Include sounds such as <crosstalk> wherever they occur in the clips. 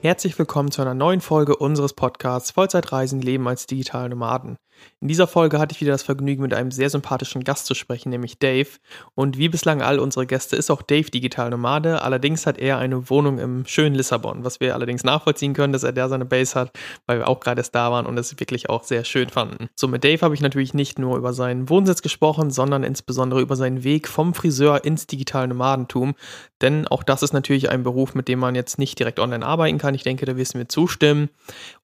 Herzlich willkommen zu einer neuen Folge unseres Podcasts Vollzeitreisen Leben als digitale Nomaden. In dieser Folge hatte ich wieder das Vergnügen, mit einem sehr sympathischen Gast zu sprechen, nämlich Dave. Und wie bislang all unsere Gäste ist auch Dave digital Nomade. Allerdings hat er eine Wohnung im schönen Lissabon, was wir allerdings nachvollziehen können, dass er da seine Base hat, weil wir auch gerade erst da waren und es wirklich auch sehr schön fanden. So, mit Dave habe ich natürlich nicht nur über seinen Wohnsitz gesprochen, sondern insbesondere über seinen Weg vom Friseur ins digitale Nomadentum. Denn auch das ist natürlich ein Beruf, mit dem man jetzt nicht direkt online arbeiten kann. Ich denke, da wirst du mir zustimmen.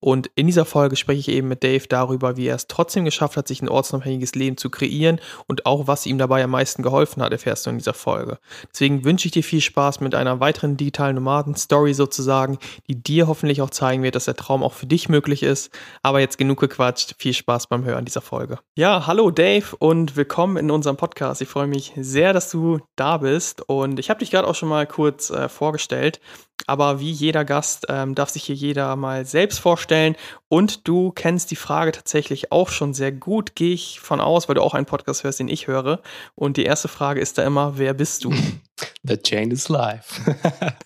Und in dieser Folge spreche ich eben mit Dave darüber, wie er es trotzdem trotzdem geschafft hat, sich ein ortsunabhängiges Leben zu kreieren und auch, was ihm dabei am meisten geholfen hat, erfährst du in dieser Folge. Deswegen wünsche ich dir viel Spaß mit einer weiteren digitalen Nomaden-Story sozusagen, die dir hoffentlich auch zeigen wird, dass der Traum auch für dich möglich ist. Aber jetzt genug gequatscht. Viel Spaß beim Hören dieser Folge. Ja, hallo Dave und willkommen in unserem Podcast. Ich freue mich sehr, dass du da bist und ich habe dich gerade auch schon mal kurz äh, vorgestellt. Aber wie jeder Gast ähm, darf sich hier jeder mal selbst vorstellen. Und du kennst die Frage tatsächlich auch schon sehr gut, gehe ich von aus, weil du auch einen Podcast hörst, den ich höre. Und die erste Frage ist da immer, wer bist du? <laughs> The chain is live.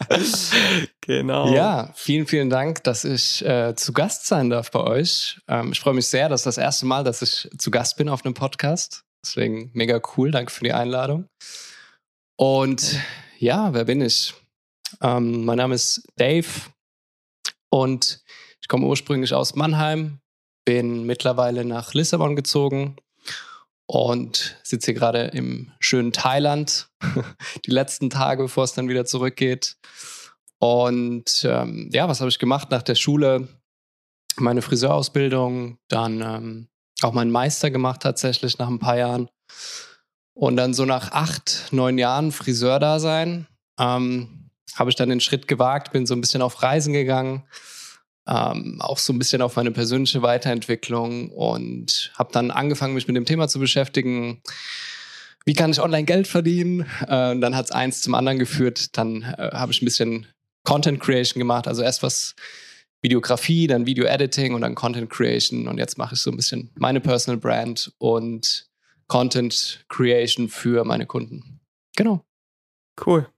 <laughs> genau. Ja, vielen, vielen Dank, dass ich äh, zu Gast sein darf bei euch. Ähm, ich freue mich sehr, das ist das erste Mal, dass ich zu Gast bin auf einem Podcast. Deswegen mega cool. Danke für die Einladung. Und ja, wer bin ich? Ähm, mein Name ist Dave und ich komme ursprünglich aus Mannheim, bin mittlerweile nach Lissabon gezogen und sitze hier gerade im schönen Thailand, <laughs> die letzten Tage, bevor es dann wieder zurückgeht. Und ähm, ja, was habe ich gemacht nach der Schule? Meine Friseurausbildung, dann ähm, auch meinen Meister gemacht tatsächlich nach ein paar Jahren. Und dann so nach acht, neun Jahren Friseur da sein, ähm, habe ich dann den Schritt gewagt, bin so ein bisschen auf Reisen gegangen, ähm, auch so ein bisschen auf meine persönliche Weiterentwicklung und habe dann angefangen, mich mit dem Thema zu beschäftigen. Wie kann ich online Geld verdienen? Äh, dann hat es eins zum anderen geführt. Dann äh, habe ich ein bisschen Content Creation gemacht, also erst was Videografie, dann Video Editing und dann Content Creation. Und jetzt mache ich so ein bisschen meine Personal Brand und Content Creation für meine Kunden. Genau. Cool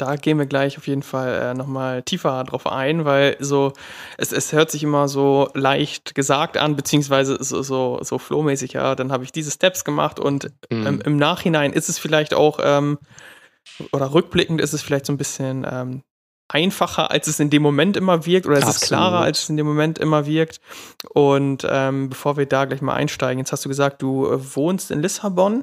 da gehen wir gleich auf jeden Fall äh, nochmal tiefer drauf ein, weil so, es, es hört sich immer so leicht gesagt an, beziehungsweise so, so, so flowmäßig, ja, dann habe ich diese Steps gemacht und mhm. ähm, im Nachhinein ist es vielleicht auch, ähm, oder rückblickend ist es vielleicht so ein bisschen ähm, einfacher, als es in dem Moment immer wirkt, oder es Absolut. ist klarer, als es in dem Moment immer wirkt. Und ähm, bevor wir da gleich mal einsteigen, jetzt hast du gesagt, du äh, wohnst in Lissabon.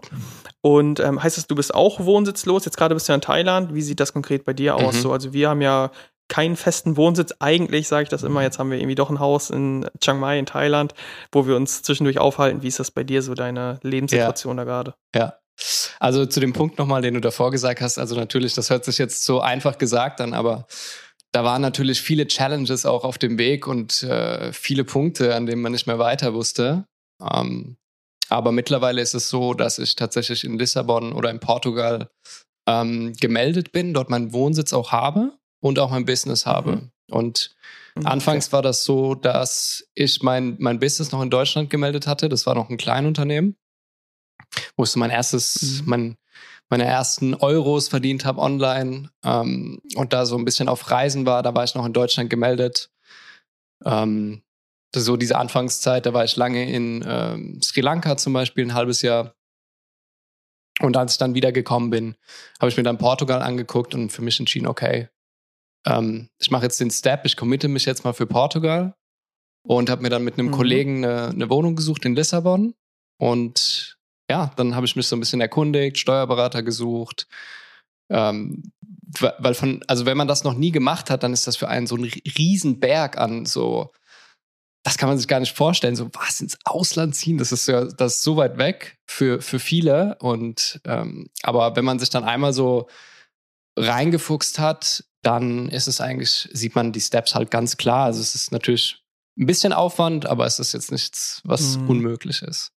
Und ähm, heißt das, du bist auch wohnsitzlos? Jetzt gerade bist du ja in Thailand. Wie sieht das konkret bei dir aus? Mhm. So, also wir haben ja keinen festen Wohnsitz. Eigentlich sage ich das immer. Jetzt haben wir irgendwie doch ein Haus in Chiang Mai in Thailand, wo wir uns zwischendurch aufhalten. Wie ist das bei dir so deine Lebenssituation ja. da gerade? Ja, also zu dem Punkt nochmal, den du davor gesagt hast, also natürlich, das hört sich jetzt so einfach gesagt an, aber da waren natürlich viele Challenges auch auf dem Weg und äh, viele Punkte, an denen man nicht mehr weiter wusste. Ähm, aber mittlerweile ist es so, dass ich tatsächlich in Lissabon oder in Portugal ähm, gemeldet bin, dort meinen Wohnsitz auch habe und auch mein Business habe. Mhm. Und okay. anfangs war das so, dass ich mein, mein Business noch in Deutschland gemeldet hatte. Das war noch ein Kleinunternehmen wo ich so mein erstes, mhm. mein, meine ersten Euros verdient habe online ähm, und da so ein bisschen auf Reisen war. Da war ich noch in Deutschland gemeldet. Ähm, so diese Anfangszeit, da war ich lange in ähm, Sri Lanka zum Beispiel, ein halbes Jahr. Und als ich dann wiedergekommen bin, habe ich mir dann Portugal angeguckt und für mich entschieden, okay, ähm, ich mache jetzt den Step, ich committe mich jetzt mal für Portugal und habe mir dann mit einem mhm. Kollegen eine, eine Wohnung gesucht in Lissabon und ja, dann habe ich mich so ein bisschen erkundigt, Steuerberater gesucht. Ähm, weil von, also wenn man das noch nie gemacht hat, dann ist das für einen so ein Riesenberg an so das kann man sich gar nicht vorstellen. So was ins Ausland ziehen, das ist ja das ist so weit weg für, für viele. Und ähm, aber wenn man sich dann einmal so reingefuchst hat, dann ist es eigentlich, sieht man die Steps halt ganz klar. Also es ist natürlich ein bisschen Aufwand, aber es ist jetzt nichts, was mhm. unmöglich ist.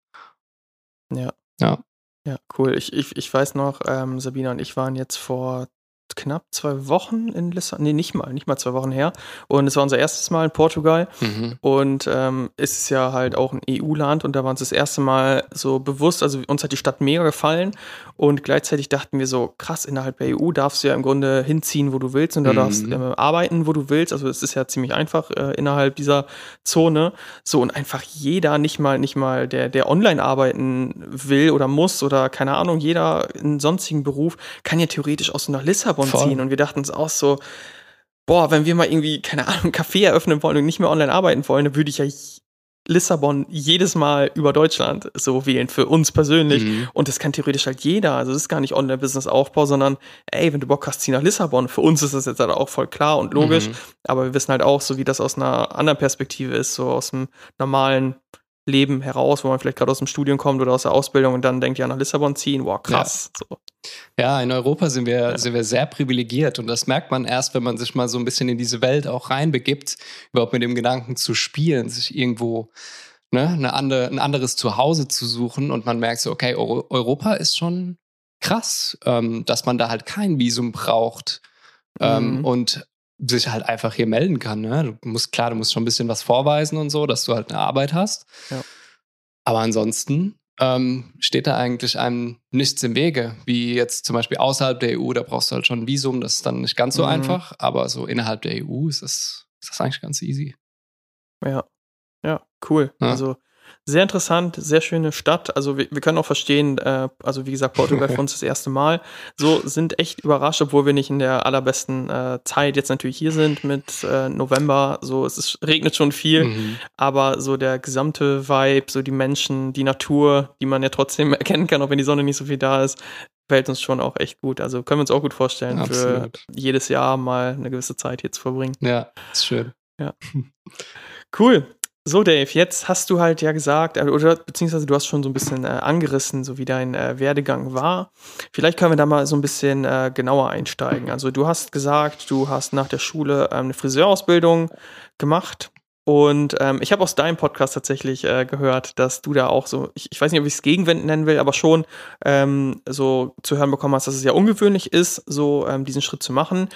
Ja. Ja. Ja, cool. Ich, ich, ich weiß noch, ähm, Sabina und ich waren jetzt vor knapp zwei Wochen in Lissabon, nee, nicht mal, nicht mal zwei Wochen her. Und es war unser erstes Mal in Portugal. Mhm. Und ähm, es ist ja halt auch ein EU-Land und da waren uns das erste Mal so bewusst, also uns hat die Stadt mega gefallen und gleichzeitig dachten wir so, krass, innerhalb der EU darfst du ja im Grunde hinziehen, wo du willst und da mhm. darfst äh, arbeiten, wo du willst. Also es ist ja ziemlich einfach äh, innerhalb dieser Zone. So und einfach jeder, nicht mal, nicht mal der, der online arbeiten will oder muss oder keine Ahnung, jeder in sonstigen Beruf kann ja theoretisch aus so einer Lissabon Lissabon ziehen. Und wir dachten uns auch so, boah, wenn wir mal irgendwie, keine Ahnung, <laughs> Café eröffnen wollen und nicht mehr online arbeiten wollen, dann würde ich ja Lissabon jedes Mal über Deutschland so wählen, für uns persönlich. Mhm. Und das kann theoretisch halt jeder. Also es ist gar nicht Online-Business-Aufbau, sondern ey, wenn du Bock hast, zieh nach Lissabon. Für uns ist das jetzt halt auch voll klar und logisch. Mhm. Aber wir wissen halt auch, so wie das aus einer anderen Perspektive ist, so aus dem normalen Leben heraus, wo man vielleicht gerade aus dem Studium kommt oder aus der Ausbildung und dann denkt, ja, nach Lissabon ziehen, wow, krass. Ja, so. Ja in Europa sind wir, ja. sind wir sehr privilegiert und das merkt man erst, wenn man sich mal so ein bisschen in diese Welt auch reinbegibt, überhaupt mit dem Gedanken zu spielen, sich irgendwo ne, eine andere, ein anderes Zuhause zu suchen und man merkt so, okay, Europa ist schon krass, ähm, dass man da halt kein Visum braucht. Ähm, mhm. und sich halt einfach hier melden kann. Ne? Du musst, klar, du musst schon ein bisschen was vorweisen und so, dass du halt eine Arbeit hast. Ja. Aber ansonsten ähm, steht da eigentlich einem nichts im Wege. Wie jetzt zum Beispiel außerhalb der EU, da brauchst du halt schon ein Visum, das ist dann nicht ganz so mhm. einfach. Aber so innerhalb der EU ist das, ist das eigentlich ganz easy. Ja, ja, cool. Ja. Also sehr interessant, sehr schöne Stadt. Also wir, wir können auch verstehen, äh, also wie gesagt, Portugal für <laughs> uns das erste Mal. So sind echt überrascht, obwohl wir nicht in der allerbesten äh, Zeit jetzt natürlich hier sind mit äh, November. So es ist, regnet schon viel, mhm. aber so der gesamte Vibe, so die Menschen, die Natur, die man ja trotzdem <laughs> erkennen kann, auch wenn die Sonne nicht so viel da ist, fällt uns schon auch echt gut. Also können wir uns auch gut vorstellen, Absolut. für jedes Jahr mal eine gewisse Zeit hier zu verbringen. Ja, ist schön. Ja. Cool. So, Dave, jetzt hast du halt ja gesagt, äh, oder beziehungsweise du hast schon so ein bisschen äh, angerissen, so wie dein äh, Werdegang war. Vielleicht können wir da mal so ein bisschen äh, genauer einsteigen. Also du hast gesagt, du hast nach der Schule ähm, eine Friseurausbildung gemacht. Und ähm, ich habe aus deinem Podcast tatsächlich äh, gehört, dass du da auch so, ich, ich weiß nicht, ob ich es Gegenwenden nennen will, aber schon ähm, so zu hören bekommen hast, dass es ja ungewöhnlich ist, so ähm, diesen Schritt zu machen.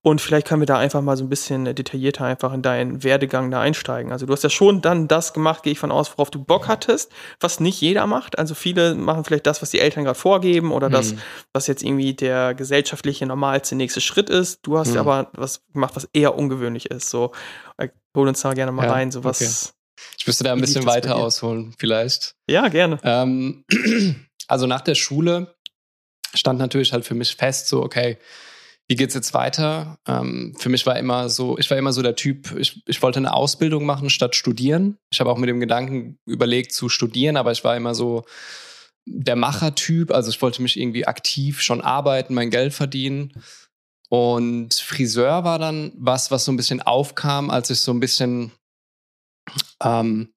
Und vielleicht können wir da einfach mal so ein bisschen detaillierter einfach in deinen Werdegang da einsteigen. Also du hast ja schon dann das gemacht, gehe ich von aus, worauf du Bock hattest, was nicht jeder macht. Also viele machen vielleicht das, was die Eltern gerade vorgeben oder mhm. das, was jetzt irgendwie der gesellschaftliche normalste nächste Schritt ist. Du hast mhm. aber was gemacht, was eher ungewöhnlich ist. So, äh, hol uns da gerne mal ja, rein, so was. Okay. Ich müsste da ein bisschen weiter ausholen, vielleicht. Ja, gerne. Ähm, <clears throat> also nach der Schule stand natürlich halt für mich fest, so, okay, wie geht's jetzt weiter? Ähm, für mich war immer so, ich war immer so der Typ, ich, ich wollte eine Ausbildung machen statt studieren. Ich habe auch mit dem Gedanken überlegt zu studieren, aber ich war immer so der Machertyp. Also ich wollte mich irgendwie aktiv schon arbeiten, mein Geld verdienen. Und Friseur war dann was, was so ein bisschen aufkam, als ich so ein bisschen ähm,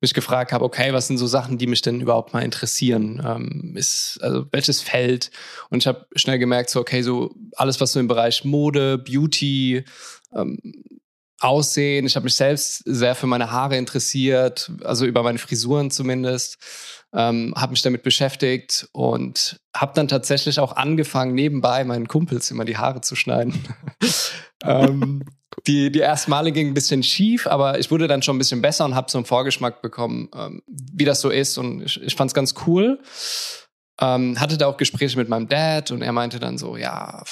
mich gefragt habe, okay, was sind so Sachen, die mich denn überhaupt mal interessieren? Ähm, ist, also welches Feld? Und ich habe schnell gemerkt, so, okay, so alles, was so im Bereich Mode, Beauty, ähm, Aussehen. Ich habe mich selbst sehr für meine Haare interessiert, also über meine Frisuren zumindest. Ähm, habe mich damit beschäftigt und habe dann tatsächlich auch angefangen, nebenbei meinen Kumpels immer die Haare zu schneiden. <laughs> ähm, die, die ersten Male ging ein bisschen schief, aber ich wurde dann schon ein bisschen besser und habe so einen Vorgeschmack bekommen, ähm, wie das so ist. Und ich, ich fand es ganz cool. Ähm, hatte da auch Gespräche mit meinem Dad und er meinte dann so, ja,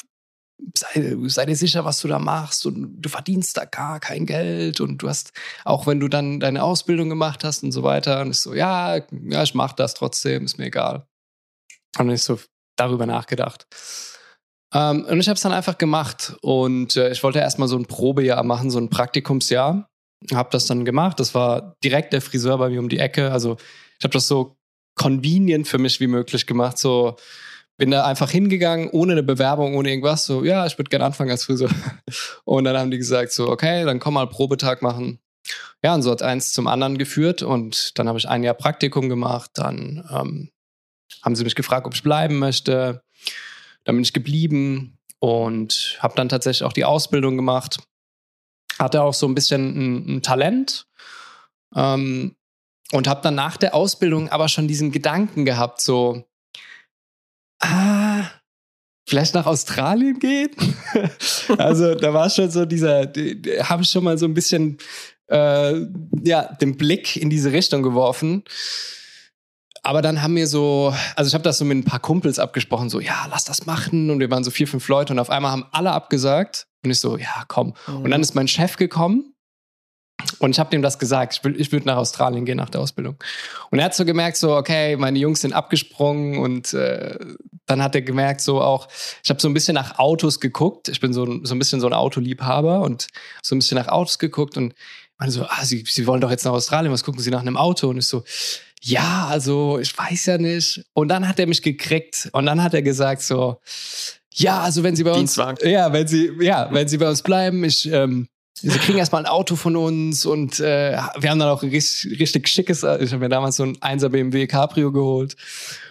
sei, sei dir sicher, was du da machst und du verdienst da gar kein Geld und du hast, auch wenn du dann deine Ausbildung gemacht hast und so weiter. Und ich so, ja, ja, ich mach das trotzdem, ist mir egal. Und ich so darüber nachgedacht. Ähm, und ich habe es dann einfach gemacht und äh, ich wollte erstmal so ein Probejahr machen, so ein Praktikumsjahr. Habe das dann gemacht. Das war direkt der Friseur bei mir um die Ecke. Also ich habe das so convenient für mich wie möglich gemacht. So bin da einfach hingegangen, ohne eine Bewerbung, ohne irgendwas. So, ja, ich würde gerne anfangen als Friseur. <laughs> Und dann haben die gesagt, so, okay, dann komm mal Probetag machen. ja, und so hat eins zum anderen geführt und dann habe ich ein Jahr Praktikum gemacht, dann ähm, haben sie mich gefragt, ob ich bleiben möchte. Dann bin ich geblieben und habe dann tatsächlich auch die Ausbildung gemacht. Hatte auch so ein bisschen ein, ein Talent ähm, und habe dann nach der Ausbildung aber schon diesen Gedanken gehabt, so, ah, vielleicht nach Australien gehen. <laughs> also da war schon so dieser, habe ich schon mal so ein bisschen äh, ja, den Blick in diese Richtung geworfen. Aber dann haben wir so, also ich habe das so mit ein paar Kumpels abgesprochen, so, ja, lass das machen. Und wir waren so vier, fünf Leute und auf einmal haben alle abgesagt. Und ich so, ja, komm. Mhm. Und dann ist mein Chef gekommen und ich habe dem das gesagt. Ich, will, ich würde nach Australien gehen nach der Ausbildung. Und er hat so gemerkt, so, okay, meine Jungs sind abgesprungen. Und äh, dann hat er gemerkt, so auch, ich habe so ein bisschen nach Autos geguckt. Ich bin so, so ein bisschen so ein Autoliebhaber und so ein bisschen nach Autos geguckt und meine so, ah, Sie, Sie wollen doch jetzt nach Australien, was gucken Sie nach einem Auto? Und ich so, ja, also ich weiß ja nicht. Und dann hat er mich gekriegt und dann hat er gesagt so, ja, also wenn Sie bei uns, ja, wenn Sie, ja, wenn Sie bei uns bleiben, ich, ähm, Sie kriegen erstmal ein Auto von uns und äh, wir haben dann auch ein richtig, richtig schickes, ich habe mir damals so ein 1er BMW Cabrio geholt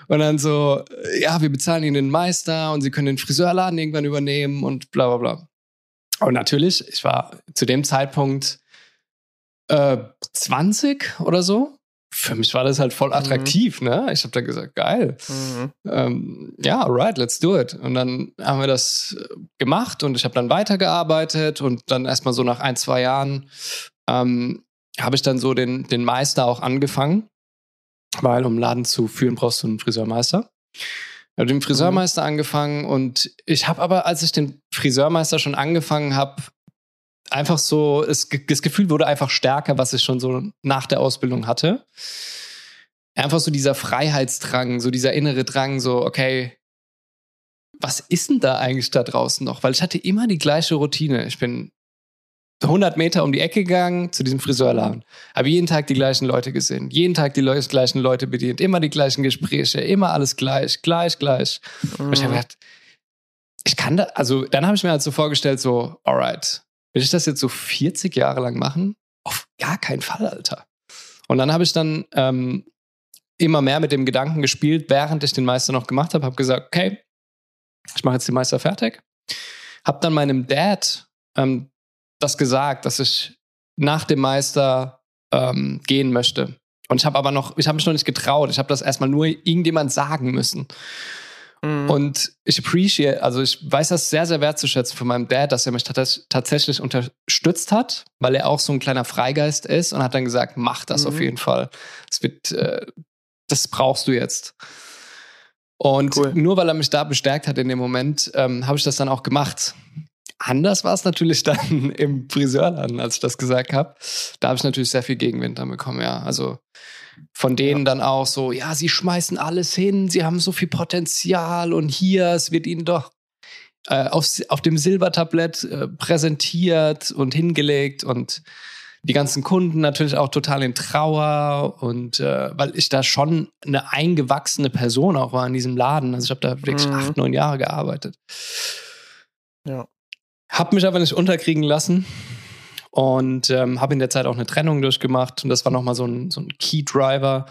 und dann so, ja, wir bezahlen Ihnen den Meister und Sie können den Friseurladen irgendwann übernehmen und bla bla bla. Und natürlich, ich war zu dem Zeitpunkt äh, 20 oder so für mich war das halt voll mhm. attraktiv, mhm. ne? Ich habe dann gesagt, geil. Mhm. Ähm, ja, alright, let's do it. Und dann haben wir das gemacht und ich habe dann weitergearbeitet und dann erstmal so nach ein, zwei Jahren ähm, habe ich dann so den, den Meister auch angefangen, weil um Laden zu führen brauchst du einen Friseurmeister. Ich habe den Friseurmeister mhm. angefangen und ich habe aber, als ich den Friseurmeister schon angefangen habe, einfach so, es, das Gefühl wurde einfach stärker, was ich schon so nach der Ausbildung hatte. Einfach so dieser Freiheitsdrang, so dieser innere Drang, so, okay, was ist denn da eigentlich da draußen noch? Weil ich hatte immer die gleiche Routine. Ich bin 100 Meter um die Ecke gegangen zu diesem Friseurladen. Habe jeden Tag die gleichen Leute gesehen. Jeden Tag die Le gleichen Leute bedient. Immer die gleichen Gespräche. Immer alles gleich. Gleich, gleich. Mhm. Und ich habe gedacht, ich kann da, also dann habe ich mir halt so vorgestellt, so, alright, Will ich das jetzt so 40 Jahre lang machen? Auf gar keinen Fall, Alter. Und dann habe ich dann ähm, immer mehr mit dem Gedanken gespielt, während ich den Meister noch gemacht habe, habe gesagt, okay, ich mache jetzt den Meister fertig. Habe dann meinem Dad ähm, das gesagt, dass ich nach dem Meister ähm, gehen möchte. Und ich habe aber noch, ich habe mich noch nicht getraut. Ich habe das erstmal nur irgendjemand sagen müssen. Mhm. Und ich appreciate, also ich weiß das sehr, sehr wertzuschätzen von meinem Dad, dass er mich tatsächlich unterstützt hat, weil er auch so ein kleiner Freigeist ist und hat dann gesagt, mach das mhm. auf jeden Fall. Das wird, äh, das brauchst du jetzt. Und cool. nur weil er mich da bestärkt hat in dem Moment, ähm, habe ich das dann auch gemacht. Anders war es natürlich <laughs> dann im Friseurladen, als ich das gesagt habe. Da habe ich natürlich sehr viel Gegenwind dann bekommen, ja. Also von denen ja. dann auch so, ja, sie schmeißen alles hin, sie haben so viel Potenzial und hier, es wird ihnen doch äh, auf, auf dem Silbertablett äh, präsentiert und hingelegt und die ganzen Kunden natürlich auch total in Trauer und äh, weil ich da schon eine eingewachsene Person auch war in diesem Laden. Also ich habe da wirklich mhm. acht, neun Jahre gearbeitet. Ja. Hab mich aber nicht unterkriegen lassen und ähm, habe in der Zeit auch eine Trennung durchgemacht und das war nochmal so ein, so ein Key-Driver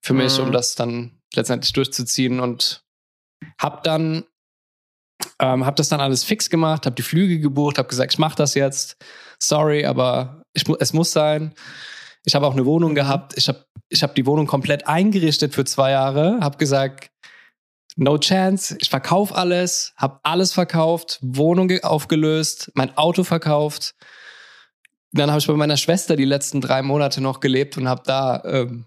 für mich, mhm. um das dann letztendlich durchzuziehen und habe dann ähm, habe das dann alles fix gemacht, habe die Flüge gebucht, habe gesagt, ich mache das jetzt. Sorry, aber ich, es muss sein. Ich habe auch eine Wohnung gehabt. Ich habe ich hab die Wohnung komplett eingerichtet für zwei Jahre. Habe gesagt, no chance. Ich verkaufe alles, habe alles verkauft, Wohnung aufgelöst, mein Auto verkauft dann habe ich bei meiner Schwester die letzten drei Monate noch gelebt und habe da ähm,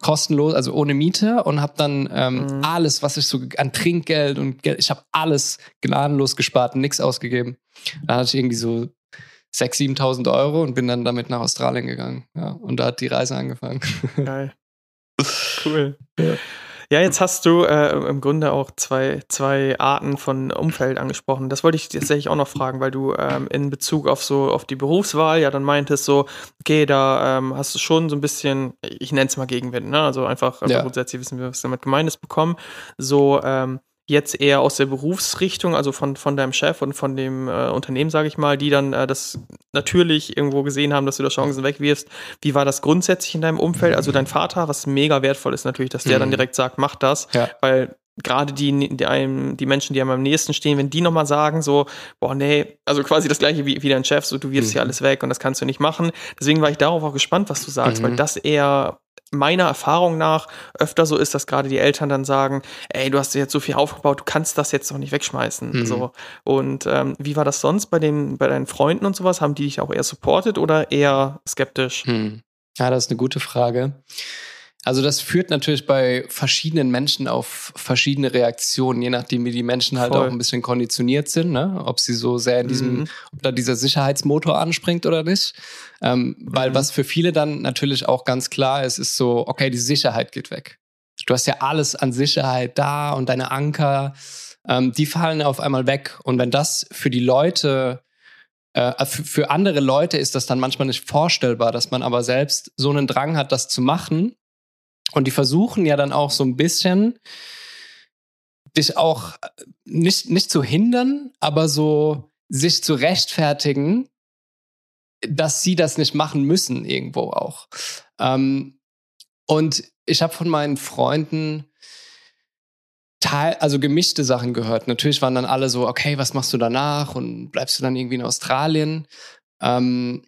kostenlos, also ohne Miete und habe dann ähm, mhm. alles, was ich so an Trinkgeld und Geld, ich habe alles gnadenlos gespart und nichts ausgegeben. Da hatte ich irgendwie so 6.000, 7.000 Euro und bin dann damit nach Australien gegangen. Ja, und da hat die Reise angefangen. Geil. <laughs> Cool. Ja. Ja, jetzt hast du äh, im Grunde auch zwei, zwei Arten von Umfeld angesprochen. Das wollte ich tatsächlich auch noch fragen, weil du ähm, in Bezug auf so auf die Berufswahl ja dann meintest so, okay, da ähm, hast du schon so ein bisschen, ich nenne es mal Gegenwind, ne? Also einfach, einfach ja. grundsätzlich wissen wir, was damit gemeint ist, bekommen. So, ähm, jetzt eher aus der Berufsrichtung, also von, von deinem Chef und von dem äh, Unternehmen, sage ich mal, die dann äh, das natürlich irgendwo gesehen haben, dass du da Chancen wegwirfst. Wie war das grundsätzlich in deinem Umfeld? Also dein Vater, was mega wertvoll ist natürlich, dass der mhm. dann direkt sagt, mach das, ja. weil gerade die, die, einem, die Menschen, die einem am nächsten stehen, wenn die nochmal sagen, so, boah, nee, also quasi das gleiche wie, wie dein Chef, so, du wirfst mhm. hier alles weg und das kannst du nicht machen. Deswegen war ich darauf auch gespannt, was du sagst, mhm. weil das eher meiner Erfahrung nach öfter so ist, dass gerade die Eltern dann sagen, ey, du hast jetzt so viel aufgebaut, du kannst das jetzt noch nicht wegschmeißen. Mhm. So. Und ähm, wie war das sonst bei den, bei deinen Freunden und sowas? Haben die dich auch eher supportet oder eher skeptisch? Mhm. Ja, das ist eine gute Frage. Also das führt natürlich bei verschiedenen Menschen auf verschiedene Reaktionen, je nachdem, wie die Menschen halt Voll. auch ein bisschen konditioniert sind, ne? ob sie so sehr in diesem, mhm. ob da dieser Sicherheitsmotor anspringt oder nicht. Ähm, mhm. Weil was für viele dann natürlich auch ganz klar ist, ist so, okay, die Sicherheit geht weg. Du hast ja alles an Sicherheit da und deine Anker, ähm, die fallen auf einmal weg. Und wenn das für die Leute äh, für andere Leute ist das dann manchmal nicht vorstellbar, dass man aber selbst so einen Drang hat, das zu machen und die versuchen ja dann auch so ein bisschen, dich auch äh, nicht, nicht zu hindern, aber so sich zu rechtfertigen, dass sie das nicht machen müssen, irgendwo auch. Ähm, und ich habe von meinen Freunden teil, also gemischte Sachen gehört. Natürlich waren dann alle so, okay, was machst du danach und bleibst du dann irgendwie in Australien? Ähm,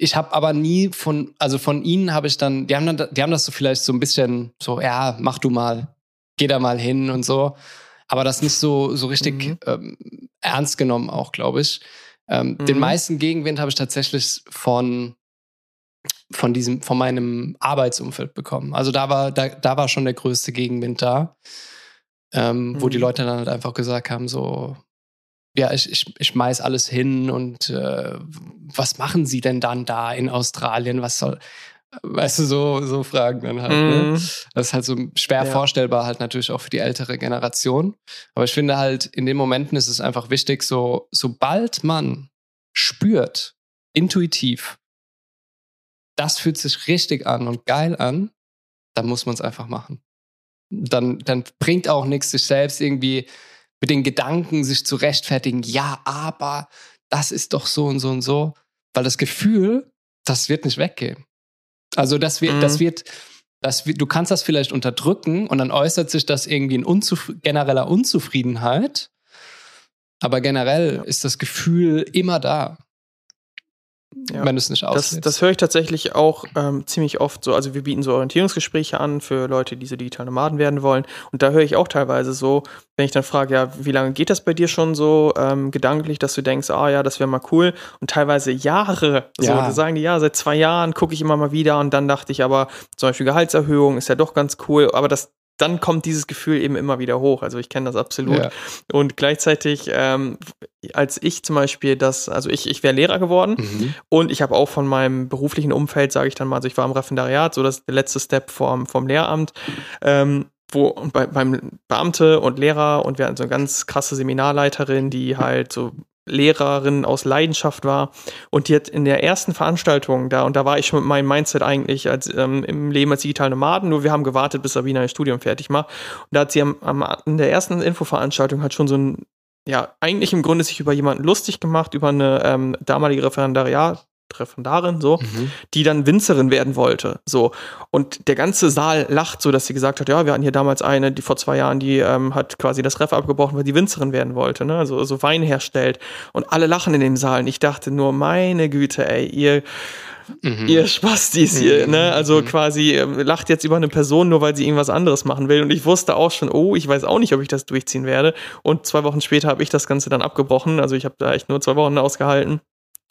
ich habe aber nie von, also von ihnen habe ich dann, die haben dann, die haben das so vielleicht so ein bisschen so, ja, mach du mal, geh da mal hin und so. Aber das nicht so, so richtig mhm. ähm, ernst genommen auch, glaube ich. Ähm, mhm. Den meisten Gegenwind habe ich tatsächlich von, von diesem, von meinem Arbeitsumfeld bekommen. Also da war, da, da war schon der größte Gegenwind da. Ähm, mhm. Wo die mhm. Leute dann halt einfach gesagt haben, so, ja, ich, ich, ich schmeiß alles hin und äh, was machen sie denn dann da in Australien? Was soll, weißt du, so, so Fragen dann halt. Ne? Mhm. Ne? Das ist halt so schwer ja. vorstellbar, halt natürlich auch für die ältere Generation. Aber ich finde halt, in den Momenten ist es einfach wichtig, so, sobald man spürt, intuitiv, das fühlt sich richtig an und geil an, dann muss man es einfach machen. Dann, dann bringt auch nichts, sich selbst irgendwie mit den Gedanken sich zu rechtfertigen, ja, aber das ist doch so und so und so. Weil das Gefühl, das wird nicht weggehen. Also das wird, mhm. das wird, das wird, du kannst das vielleicht unterdrücken und dann äußert sich das irgendwie in Unzuf genereller Unzufriedenheit. Aber generell ist das Gefühl immer da. Ja. wenn du es nicht auslebst. Das, das höre ich tatsächlich auch ähm, ziemlich oft so. Also wir bieten so Orientierungsgespräche an für Leute, die so digital Nomaden werden wollen. Und da höre ich auch teilweise so, wenn ich dann frage, ja, wie lange geht das bei dir schon so ähm, gedanklich, dass du denkst, ah ja, das wäre mal cool. Und teilweise Jahre. So, ja. da sagen die, ja, seit zwei Jahren gucke ich immer mal wieder und dann dachte ich aber, zum Beispiel Gehaltserhöhung ist ja doch ganz cool. Aber das, dann kommt dieses Gefühl eben immer wieder hoch. Also ich kenne das absolut. Ja. Und gleichzeitig, ähm, als ich zum Beispiel das, also ich, ich wäre Lehrer geworden mhm. und ich habe auch von meinem beruflichen Umfeld, sage ich dann mal, also ich war im Referendariat, so das der letzte Step vom, vom Lehramt. Ähm, wo bei, beim Beamte und Lehrer und wir hatten so eine ganz krasse Seminarleiterin, die halt so Lehrerin aus Leidenschaft war. Und die hat in der ersten Veranstaltung da, und da war ich schon mit meinem Mindset eigentlich als, ähm, im Leben als digitale Nomaden, nur wir haben gewartet, bis Sabina ihr Studium fertig macht. Und da hat sie am, am, in der ersten Infoveranstaltung hat schon so ein ja, eigentlich im Grunde sich über jemanden lustig gemacht, über eine ähm, damalige Referendariat, Referendarin, so, mhm. die dann Winzerin werden wollte. So. Und der ganze Saal lacht so, dass sie gesagt hat, ja, wir hatten hier damals eine, die vor zwei Jahren, die ähm, hat quasi das Ref abgebrochen, weil die Winzerin werden wollte, ne? Also so Wein herstellt. Und alle lachen in dem Saal. Und ich dachte nur, meine Güte, ey, ihr. Mhm. Ihr Spastis hier, mhm. ne? Also mhm. quasi ähm, lacht jetzt über eine Person, nur weil sie irgendwas anderes machen will. Und ich wusste auch schon, oh, ich weiß auch nicht, ob ich das durchziehen werde. Und zwei Wochen später habe ich das Ganze dann abgebrochen. Also ich habe da echt nur zwei Wochen ausgehalten.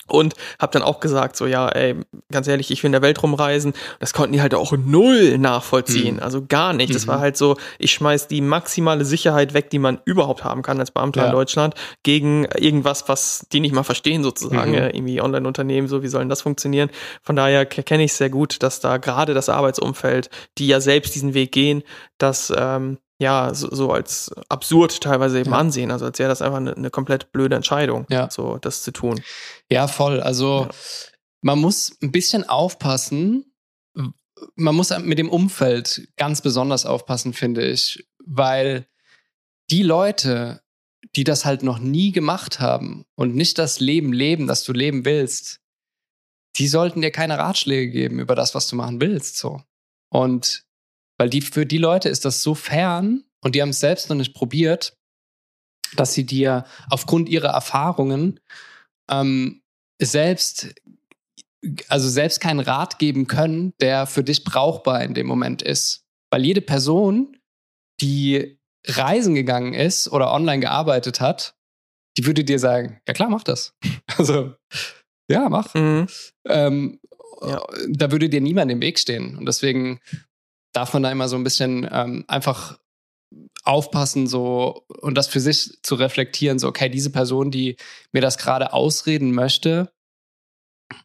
Und habe dann auch gesagt, so ja, ey, ganz ehrlich, ich will in der Welt rumreisen. Das konnten die halt auch null nachvollziehen, mhm. also gar nicht. Das mhm. war halt so, ich schmeiß die maximale Sicherheit weg, die man überhaupt haben kann als Beamter ja. in Deutschland, gegen irgendwas, was die nicht mal verstehen sozusagen, mhm. irgendwie Online-Unternehmen, so wie sollen das funktionieren. Von daher kenne ich sehr gut, dass da gerade das Arbeitsumfeld, die ja selbst diesen Weg gehen, dass ähm, ja, so, so als absurd teilweise eben ja. ansehen. Also als wäre das einfach eine, eine, komplett blöde Entscheidung, ja. so das zu tun. Ja, voll. Also ja. man muss ein bisschen aufpassen. Man muss mit dem Umfeld ganz besonders aufpassen, finde ich, weil die Leute, die das halt noch nie gemacht haben und nicht das Leben leben, das du leben willst, die sollten dir keine Ratschläge geben über das, was du machen willst, so. Und weil die, für die Leute ist das so fern und die haben es selbst noch nicht probiert, dass sie dir aufgrund ihrer Erfahrungen ähm, selbst, also selbst keinen Rat geben können, der für dich brauchbar in dem Moment ist. Weil jede Person, die reisen gegangen ist oder online gearbeitet hat, die würde dir sagen, ja klar, mach das. <laughs> Also, ja, mach. Mhm. Ähm, ja. Da würde dir niemand im Weg stehen. Und deswegen darf man da immer so ein bisschen ähm, einfach aufpassen, so und das für sich zu reflektieren, so, okay, diese Person, die mir das gerade ausreden möchte,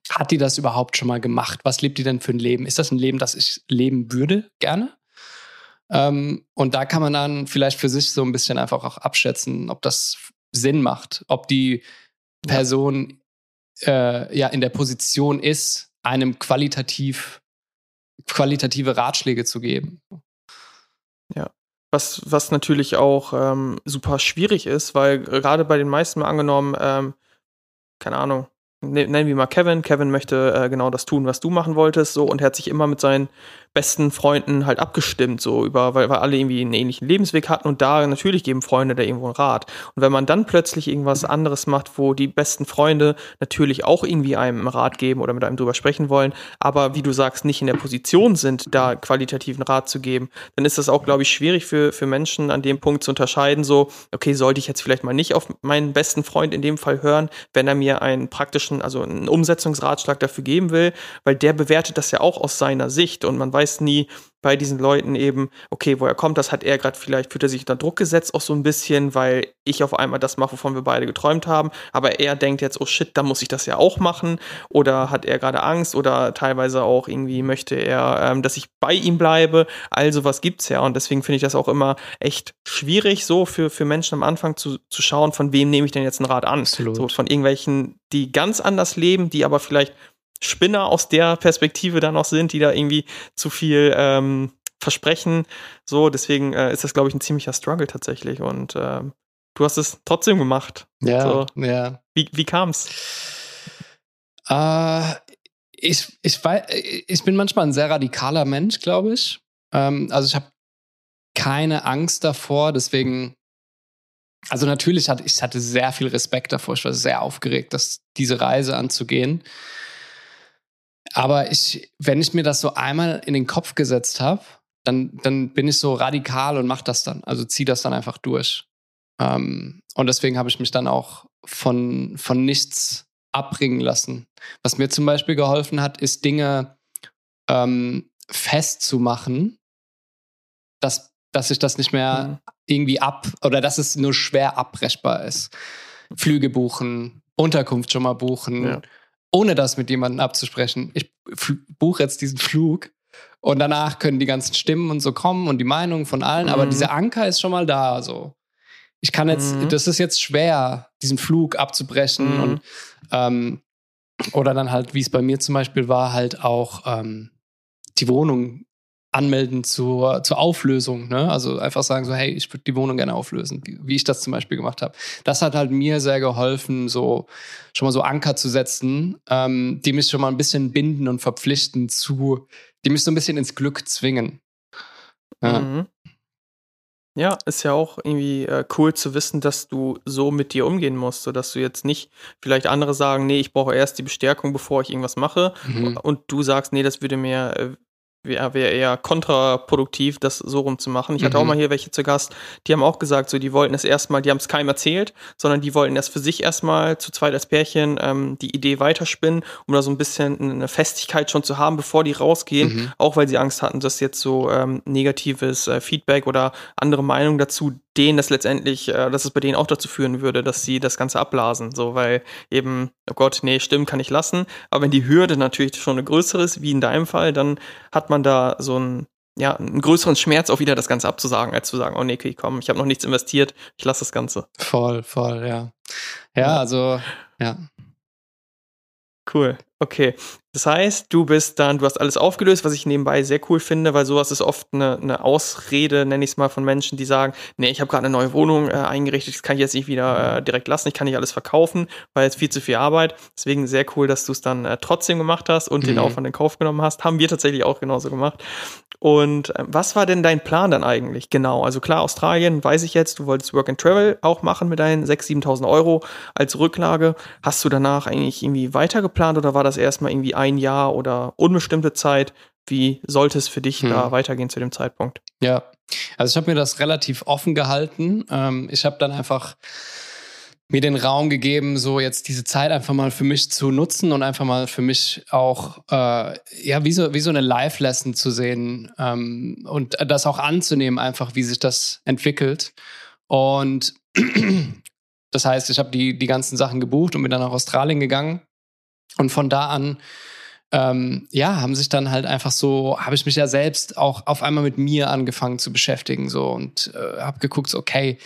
hat die das überhaupt schon mal gemacht? Was lebt die denn für ein Leben? Ist das ein Leben, das ich leben würde, gerne? Ähm, und da kann man dann vielleicht für sich so ein bisschen einfach auch abschätzen, ob das Sinn macht, ob die Person äh, ja in der Position ist, einem qualitativ qualitative Ratschläge zu geben. Ja, was, was natürlich auch ähm, super schwierig ist, weil gerade bei den meisten mal angenommen, ähm, keine Ahnung, ne, nennen wir mal Kevin. Kevin möchte äh, genau das tun, was du machen wolltest, so und er hat sich immer mit seinen besten Freunden halt abgestimmt, so über, weil, weil alle irgendwie einen ähnlichen Lebensweg hatten und da natürlich geben Freunde da irgendwo einen Rat. Und wenn man dann plötzlich irgendwas anderes macht, wo die besten Freunde natürlich auch irgendwie einem einen Rat geben oder mit einem drüber sprechen wollen, aber wie du sagst, nicht in der Position sind, da qualitativen Rat zu geben, dann ist das auch, glaube ich, schwierig für, für Menschen an dem Punkt zu unterscheiden, so, okay, sollte ich jetzt vielleicht mal nicht auf meinen besten Freund in dem Fall hören, wenn er mir einen praktischen, also einen Umsetzungsratschlag dafür geben will, weil der bewertet das ja auch aus seiner Sicht und man weiß, weiß nie bei diesen Leuten eben, okay, woher kommt das? Hat er gerade vielleicht, fühlt er sich unter Druck gesetzt, auch so ein bisschen, weil ich auf einmal das mache, wovon wir beide geträumt haben. Aber er denkt jetzt, oh shit, da muss ich das ja auch machen. Oder hat er gerade Angst oder teilweise auch irgendwie möchte er, ähm, dass ich bei ihm bleibe. Also was gibt's ja. Und deswegen finde ich das auch immer echt schwierig, so für, für Menschen am Anfang zu, zu schauen, von wem nehme ich denn jetzt einen Rat an. Absolut. So von irgendwelchen, die ganz anders leben, die aber vielleicht Spinner aus der Perspektive da noch sind, die da irgendwie zu viel ähm, versprechen. So, deswegen äh, ist das, glaube ich, ein ziemlicher Struggle tatsächlich. Und ähm, du hast es trotzdem gemacht. Ja, so. ja. Wie, wie kam's? Äh, ich, ich, ich bin manchmal ein sehr radikaler Mensch, glaube ich. Ähm, also ich habe keine Angst davor, deswegen also natürlich hatte ich hatte sehr viel Respekt davor. Ich war sehr aufgeregt, das, diese Reise anzugehen. Aber ich, wenn ich mir das so einmal in den Kopf gesetzt habe, dann, dann bin ich so radikal und mache das dann. Also ziehe das dann einfach durch. Ähm, und deswegen habe ich mich dann auch von, von nichts abbringen lassen. Was mir zum Beispiel geholfen hat, ist Dinge ähm, festzumachen, dass, dass ich das nicht mehr mhm. irgendwie ab oder dass es nur schwer abbrechbar ist. Flüge buchen, Unterkunft schon mal buchen. Ja ohne das mit jemandem abzusprechen. Ich buche jetzt diesen Flug und danach können die ganzen Stimmen und so kommen und die Meinungen von allen, mhm. aber dieser Anker ist schon mal da. So. Ich kann jetzt, mhm. das ist jetzt schwer, diesen Flug abzubrechen mhm. und ähm, oder dann halt, wie es bei mir zum Beispiel war, halt auch ähm, die Wohnung anmelden zur, zur Auflösung. Ne? Also einfach sagen so, hey, ich würde die Wohnung gerne auflösen, wie ich das zum Beispiel gemacht habe. Das hat halt mir sehr geholfen, so schon mal so Anker zu setzen, ähm, die mich schon mal ein bisschen binden und verpflichten zu, die mich so ein bisschen ins Glück zwingen. Ja. Mhm. Ja, ist ja auch irgendwie äh, cool zu wissen, dass du so mit dir umgehen musst, sodass du jetzt nicht vielleicht andere sagen, nee, ich brauche erst die Bestärkung, bevor ich irgendwas mache. Mhm. Und du sagst, nee, das würde mir äh, wäre wär eher kontraproduktiv, das so rumzumachen. Ich mhm. hatte auch mhm. mal hier welche zu Gast, die haben auch gesagt, so die wollten es erstmal, die haben es keinem erzählt, sondern die wollten erst für sich erstmal zu zweit als Pärchen ähm, die Idee weiterspinnen, um da so ein bisschen eine Festigkeit schon zu haben, bevor die rausgehen, mhm. auch weil sie Angst hatten, dass jetzt so ähm, negatives äh, Feedback oder andere Meinungen dazu denen das letztendlich, äh, dass es bei denen auch dazu führen würde, dass sie das Ganze abblasen. So, weil eben, oh Gott, nee, stimmen kann ich lassen. Aber wenn die Hürde natürlich schon eine größere ist, wie in deinem Fall, dann hat man da so einen, ja, einen größeren Schmerz auch wieder das Ganze abzusagen, als zu sagen, oh nee, okay, komm, ich habe noch nichts investiert, ich lasse das Ganze. Voll, voll, ja. Ja, also, ja. Cool, okay. Das heißt, du bist dann, du hast alles aufgelöst, was ich nebenbei sehr cool finde, weil sowas ist oft eine, eine Ausrede, nenne ich es mal, von Menschen, die sagen, nee, ich habe gerade eine neue Wohnung äh, eingerichtet, das kann ich jetzt nicht wieder äh, direkt lassen, ich kann nicht alles verkaufen, weil jetzt viel zu viel Arbeit. Deswegen sehr cool, dass du es dann äh, trotzdem gemacht hast und mhm. den Aufwand in Kauf genommen hast. Haben wir tatsächlich auch genauso gemacht. Und äh, was war denn dein Plan dann eigentlich? Genau, also klar, Australien, weiß ich jetzt, du wolltest Work and Travel auch machen mit deinen 6.000, 7.000 Euro als Rücklage. Hast du danach eigentlich irgendwie weiter geplant oder war das erstmal irgendwie ein Jahr oder unbestimmte Zeit. Wie sollte es für dich hm. da weitergehen zu dem Zeitpunkt? Ja, also ich habe mir das relativ offen gehalten. Ähm, ich habe dann einfach mir den Raum gegeben, so jetzt diese Zeit einfach mal für mich zu nutzen und einfach mal für mich auch, äh, ja, wie so, wie so eine Live-Lesson zu sehen ähm, und das auch anzunehmen, einfach wie sich das entwickelt. Und <clears throat> das heißt, ich habe die, die ganzen Sachen gebucht und bin dann nach Australien gegangen. Und von da an ähm, ja, haben sich dann halt einfach so, habe ich mich ja selbst auch auf einmal mit mir angefangen zu beschäftigen so und äh, habe geguckt, okay,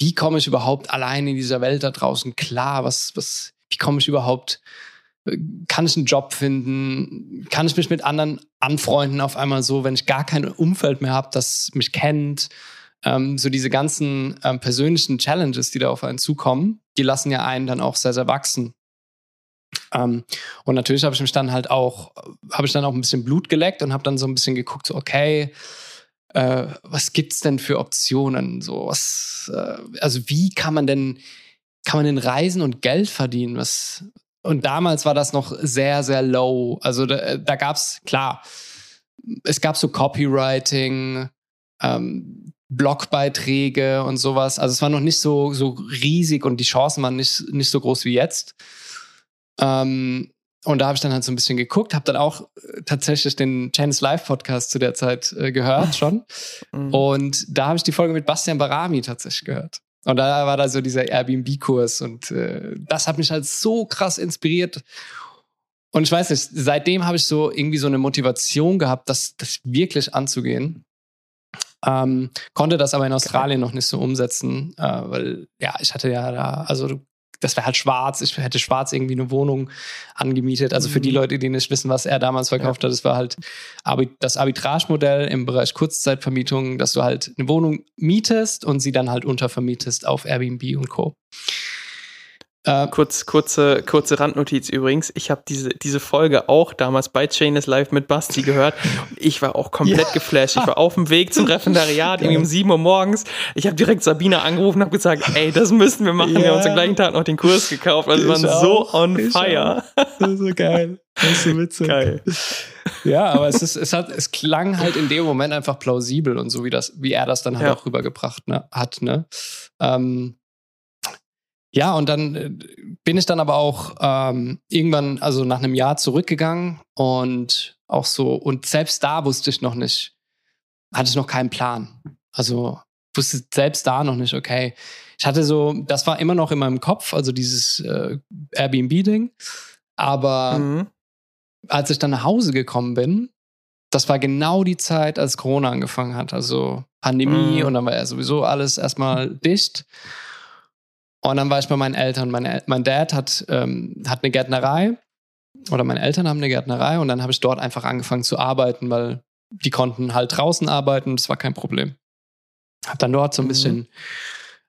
wie komme ich überhaupt allein in dieser Welt da draußen klar? Was, was, wie komme ich überhaupt? Äh, kann ich einen Job finden? Kann ich mich mit anderen anfreunden auf einmal so, wenn ich gar kein Umfeld mehr habe, das mich kennt? Ähm, so diese ganzen ähm, persönlichen Challenges, die da auf einen zukommen, die lassen ja einen dann auch sehr, sehr wachsen. Ähm, und natürlich habe ich mich dann halt auch, habe ich dann auch ein bisschen Blut geleckt und habe dann so ein bisschen geguckt, so okay, äh, was gibt's denn für Optionen? So was, äh, also wie kann man denn, kann man denn reisen und Geld verdienen? Was, und damals war das noch sehr, sehr low. Also da, da gab es, klar, es gab so Copywriting, ähm, Blogbeiträge und sowas. Also es war noch nicht so, so riesig und die Chancen waren nicht, nicht so groß wie jetzt. Ähm, und da habe ich dann halt so ein bisschen geguckt, habe dann auch äh, tatsächlich den Chance Live Podcast zu der Zeit äh, gehört <laughs> schon. Mhm. Und da habe ich die Folge mit Bastian Barami tatsächlich gehört. Und da war da so dieser Airbnb-Kurs und äh, das hat mich halt so krass inspiriert. Und ich weiß nicht, seitdem habe ich so irgendwie so eine Motivation gehabt, das, das wirklich anzugehen. Ähm, konnte das aber in Australien noch nicht so umsetzen, äh, weil ja, ich hatte ja da, also das wäre halt schwarz. Ich hätte schwarz irgendwie eine Wohnung angemietet. Also für die mhm. Leute, die nicht wissen, was er damals verkauft ja. hat, das war halt das Arbitragemodell im Bereich Kurzzeitvermietung, dass du halt eine Wohnung mietest und sie dann halt untervermietest auf Airbnb und Co. Äh, Kurz, kurze, kurze Randnotiz übrigens. Ich habe diese, diese Folge auch damals bei Chainless Live mit Basti gehört. Ich war auch komplett ja. geflasht. Ich war <laughs> auf dem Weg zum Referendariat, irgendwie um 7 Uhr morgens. Ich habe direkt Sabina angerufen und habe gesagt, ey, das müssten wir machen. Ja. Wir haben uns am gleichen Tag noch den Kurs gekauft. Also wir waren so on ich fire. Auch. Das ist so geil. Das ist so witzig. Geil. Ja, aber es, ist, es, hat, es klang halt in dem Moment einfach plausibel und so, wie, das, wie er das dann halt ja. auch rübergebracht ne, hat. Ne? Ähm, ja, und dann äh, bin ich dann aber auch ähm, irgendwann, also nach einem Jahr zurückgegangen und auch so, und selbst da wusste ich noch nicht, hatte ich noch keinen Plan. Also wusste selbst da noch nicht, okay. Ich hatte so, das war immer noch in meinem Kopf, also dieses äh, Airbnb-Ding. Aber mhm. als ich dann nach Hause gekommen bin, das war genau die Zeit, als Corona angefangen hat. Also Pandemie mhm. und dann war ja sowieso alles erstmal dicht. Und dann war ich bei meinen Eltern. Mein, mein Dad hat, ähm, hat eine Gärtnerei oder meine Eltern haben eine Gärtnerei und dann habe ich dort einfach angefangen zu arbeiten, weil die konnten halt draußen arbeiten, das war kein Problem. Hab dann dort so ein mhm.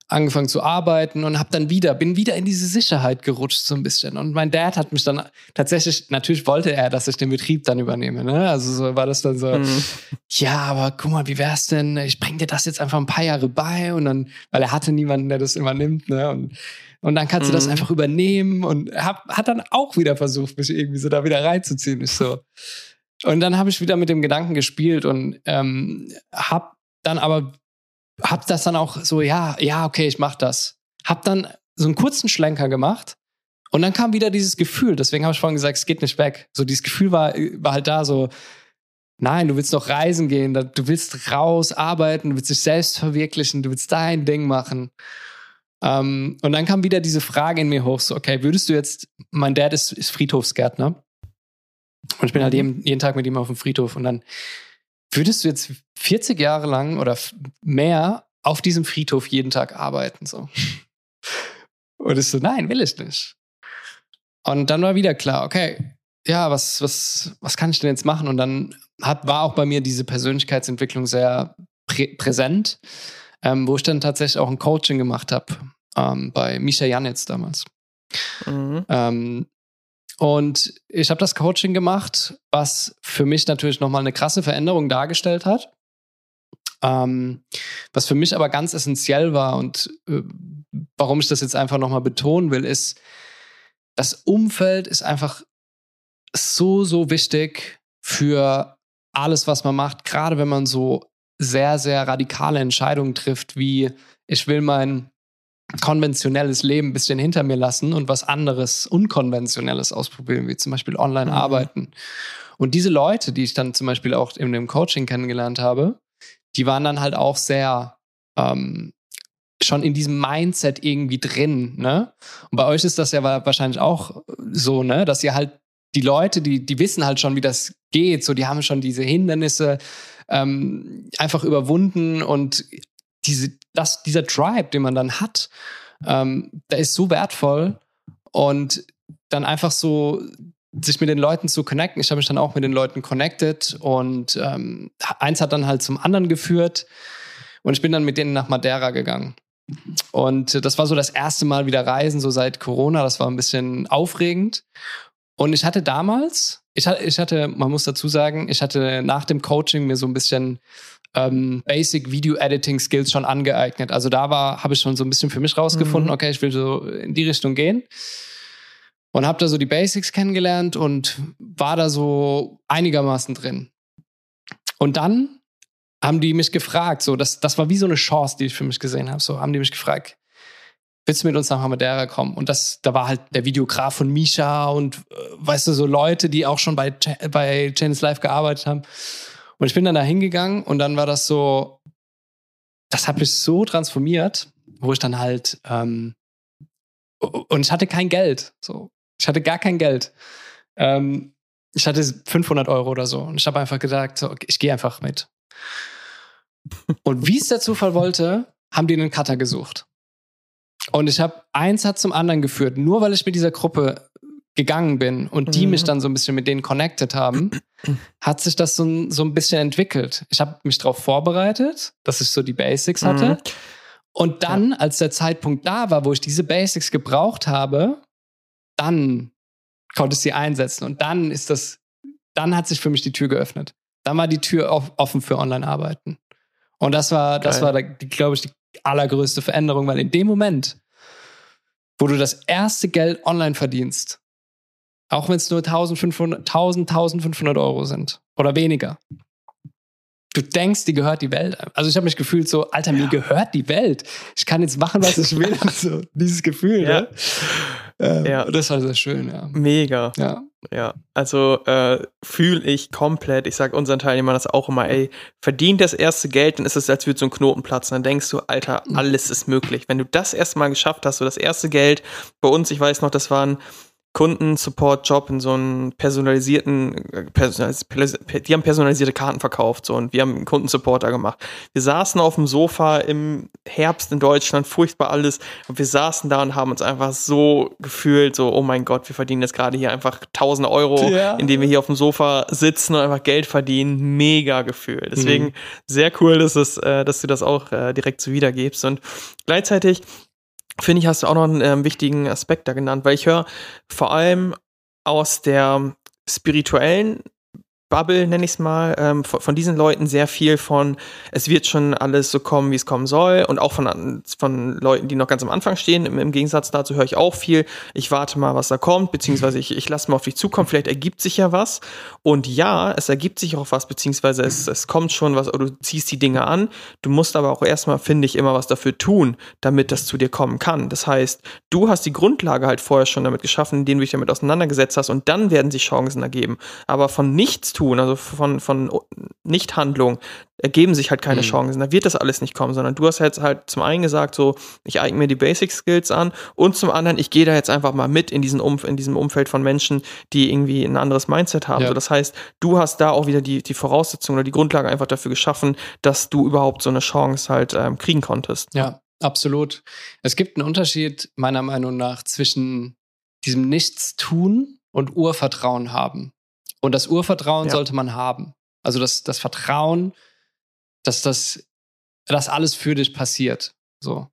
Angefangen zu arbeiten und habe dann wieder, bin wieder in diese Sicherheit gerutscht so ein bisschen. Und mein Dad hat mich dann tatsächlich, natürlich wollte er, dass ich den Betrieb dann übernehme. Ne? Also so war das dann so, mhm. ja, aber guck mal, wie wär's denn? Ich bring dir das jetzt einfach ein paar Jahre bei und dann, weil er hatte niemanden, der das übernimmt. Ne? Und, und dann kannst mhm. du das mhm. einfach übernehmen und hab, hat dann auch wieder versucht, mich irgendwie so da wieder reinzuziehen. Ich so. Und dann habe ich wieder mit dem Gedanken gespielt und ähm, habe dann aber hab das dann auch so, ja, ja, okay, ich mach das. Hab dann so einen kurzen Schlenker gemacht und dann kam wieder dieses Gefühl, deswegen habe ich vorhin gesagt, es geht nicht weg. So dieses Gefühl war, war halt da so, nein, du willst doch reisen gehen, du willst raus arbeiten, du willst dich selbst verwirklichen, du willst dein Ding machen. Ähm, und dann kam wieder diese Frage in mir hoch, so, okay, würdest du jetzt, mein Dad ist, ist Friedhofsgärtner und ich bin halt mhm. jeden, jeden Tag mit ihm auf dem Friedhof und dann würdest du jetzt 40 Jahre lang oder mehr auf diesem Friedhof jeden Tag arbeiten? So. Und ich so, nein, will ich nicht. Und dann war wieder klar, okay, ja, was, was, was kann ich denn jetzt machen? Und dann hat, war auch bei mir diese Persönlichkeitsentwicklung sehr prä präsent, ähm, wo ich dann tatsächlich auch ein Coaching gemacht habe ähm, bei Misha Janitz damals. Mhm. Ähm, und ich habe das Coaching gemacht, was für mich natürlich nochmal eine krasse Veränderung dargestellt hat. Ähm, was für mich aber ganz essentiell war und äh, warum ich das jetzt einfach nochmal betonen will, ist, das Umfeld ist einfach so, so wichtig für alles, was man macht, gerade wenn man so sehr, sehr radikale Entscheidungen trifft, wie ich will mein konventionelles Leben ein bisschen hinter mir lassen und was anderes, unkonventionelles ausprobieren, wie zum Beispiel online mhm. arbeiten. Und diese Leute, die ich dann zum Beispiel auch in dem Coaching kennengelernt habe, die waren dann halt auch sehr ähm, schon in diesem Mindset irgendwie drin, ne? Und bei euch ist das ja wahrscheinlich auch so, ne, dass ihr halt die Leute, die, die wissen halt schon, wie das geht, so, die haben schon diese Hindernisse ähm, einfach überwunden und diese, das, dieser Tribe, den man dann hat, ähm, der ist so wertvoll und dann einfach so sich mit den Leuten zu connecten. Ich habe mich dann auch mit den Leuten connected und ähm, eins hat dann halt zum anderen geführt und ich bin dann mit denen nach Madeira gegangen. Und das war so das erste Mal wieder Reisen, so seit Corona. Das war ein bisschen aufregend. Und ich hatte damals, ich hatte, ich hatte, man muss dazu sagen, ich hatte nach dem Coaching mir so ein bisschen ähm, Basic Video Editing Skills schon angeeignet. Also da war, habe ich schon so ein bisschen für mich rausgefunden, mhm. okay, ich will so in die Richtung gehen. Und habe da so die Basics kennengelernt und war da so einigermaßen drin. Und dann haben die mich gefragt, so, das, das war wie so eine Chance, die ich für mich gesehen habe. So haben die mich gefragt, willst du mit uns nach Madeira kommen? Und das, da war halt der Videograf von Misha und äh, weißt du, so Leute, die auch schon bei, bei Chains Live gearbeitet haben. Und ich bin dann da hingegangen und dann war das so, das hat mich so transformiert, wo ich dann halt, ähm, und ich hatte kein Geld. So. Ich hatte gar kein Geld. Ähm, ich hatte 500 Euro oder so. Und ich habe einfach gesagt, so, okay, ich gehe einfach mit. <laughs> Und wie es der Zufall wollte, haben die einen Cutter gesucht. Und ich habe eins hat zum anderen geführt. Nur weil ich mit dieser Gruppe gegangen bin und die mhm. mich dann so ein bisschen mit denen connected haben, hat sich das so, so ein bisschen entwickelt. Ich habe mich darauf vorbereitet, dass ich so die Basics hatte. Mhm. Und dann, ja. als der Zeitpunkt da war, wo ich diese Basics gebraucht habe, dann konnte ich sie einsetzen. Und dann ist das, dann hat sich für mich die Tür geöffnet. Dann war die Tür offen für Online-Arbeiten. Und das war, Geil. das war, glaube ich, die allergrößte Veränderung, weil in dem Moment, wo du das erste Geld online verdienst, auch wenn es nur 1500, 1000, 1500 Euro sind oder weniger. Du denkst, die gehört die Welt. Also ich habe mich gefühlt so, Alter, ja. mir gehört die Welt. Ich kann jetzt machen, was ich will. <laughs> <laughs> so, dieses Gefühl, ja. Ne? Ähm, ja. Das war sehr schön, ja. Mega. Ja. Ja, also äh, fühle ich komplett. Ich sage unseren Teilnehmern das auch immer, ey, verdient das erste Geld, dann ist es, als würde so ein Knoten platzen. Dann denkst du, Alter, mhm. alles ist möglich. Wenn du das erstmal geschafft hast, so das erste Geld, bei uns, ich weiß noch, das waren Kundensupport-Job in so einem personalisierten, die haben personalisierte Karten verkauft so und wir haben einen Kundensupporter gemacht. Wir saßen auf dem Sofa im Herbst in Deutschland, furchtbar alles und wir saßen da und haben uns einfach so gefühlt, so, oh mein Gott, wir verdienen jetzt gerade hier einfach 1000 Euro, ja. indem wir hier auf dem Sofa sitzen und einfach Geld verdienen. Mega Gefühl. Deswegen mhm. sehr cool, dass, es, äh, dass du das auch äh, direkt so wiedergibst und gleichzeitig finde ich, hast du auch noch einen äh, wichtigen Aspekt da genannt, weil ich höre vor allem aus der spirituellen Bubble, nenne ich es mal, ähm, von, von, diesen Leuten sehr viel von, es wird schon alles so kommen, wie es kommen soll. Und auch von, von Leuten, die noch ganz am Anfang stehen. Im, im Gegensatz dazu höre ich auch viel, ich warte mal, was da kommt, beziehungsweise ich, ich lasse mal auf dich zukommen, vielleicht ergibt sich ja was. Und ja, es ergibt sich auch was, beziehungsweise es, es kommt schon was, oder du ziehst die Dinge an. Du musst aber auch erstmal, finde ich, immer was dafür tun, damit das zu dir kommen kann. Das heißt, du hast die Grundlage halt vorher schon damit geschaffen, indem du dich damit auseinandergesetzt hast und dann werden sich Chancen ergeben. Aber von nichts tun, also von, von Nichthandlung, ergeben sich halt keine mhm. Chancen. Da wird das alles nicht kommen, sondern du hast jetzt halt zum einen gesagt, so, ich eigne mir die Basic Skills an und zum anderen, ich gehe da jetzt einfach mal mit in, diesen Umf in diesem Umfeld von Menschen, die irgendwie ein anderes Mindset haben. Ja. So, das heißt, du hast da auch wieder die, die Voraussetzungen oder die Grundlage einfach dafür geschaffen, dass du überhaupt so eine Chance halt ähm, kriegen konntest. Ja, absolut. Es gibt einen Unterschied meiner Meinung nach zwischen diesem Nichtstun und Urvertrauen haben. Und das Urvertrauen ja. sollte man haben. Also das, das Vertrauen, dass das, dass alles für dich passiert. So.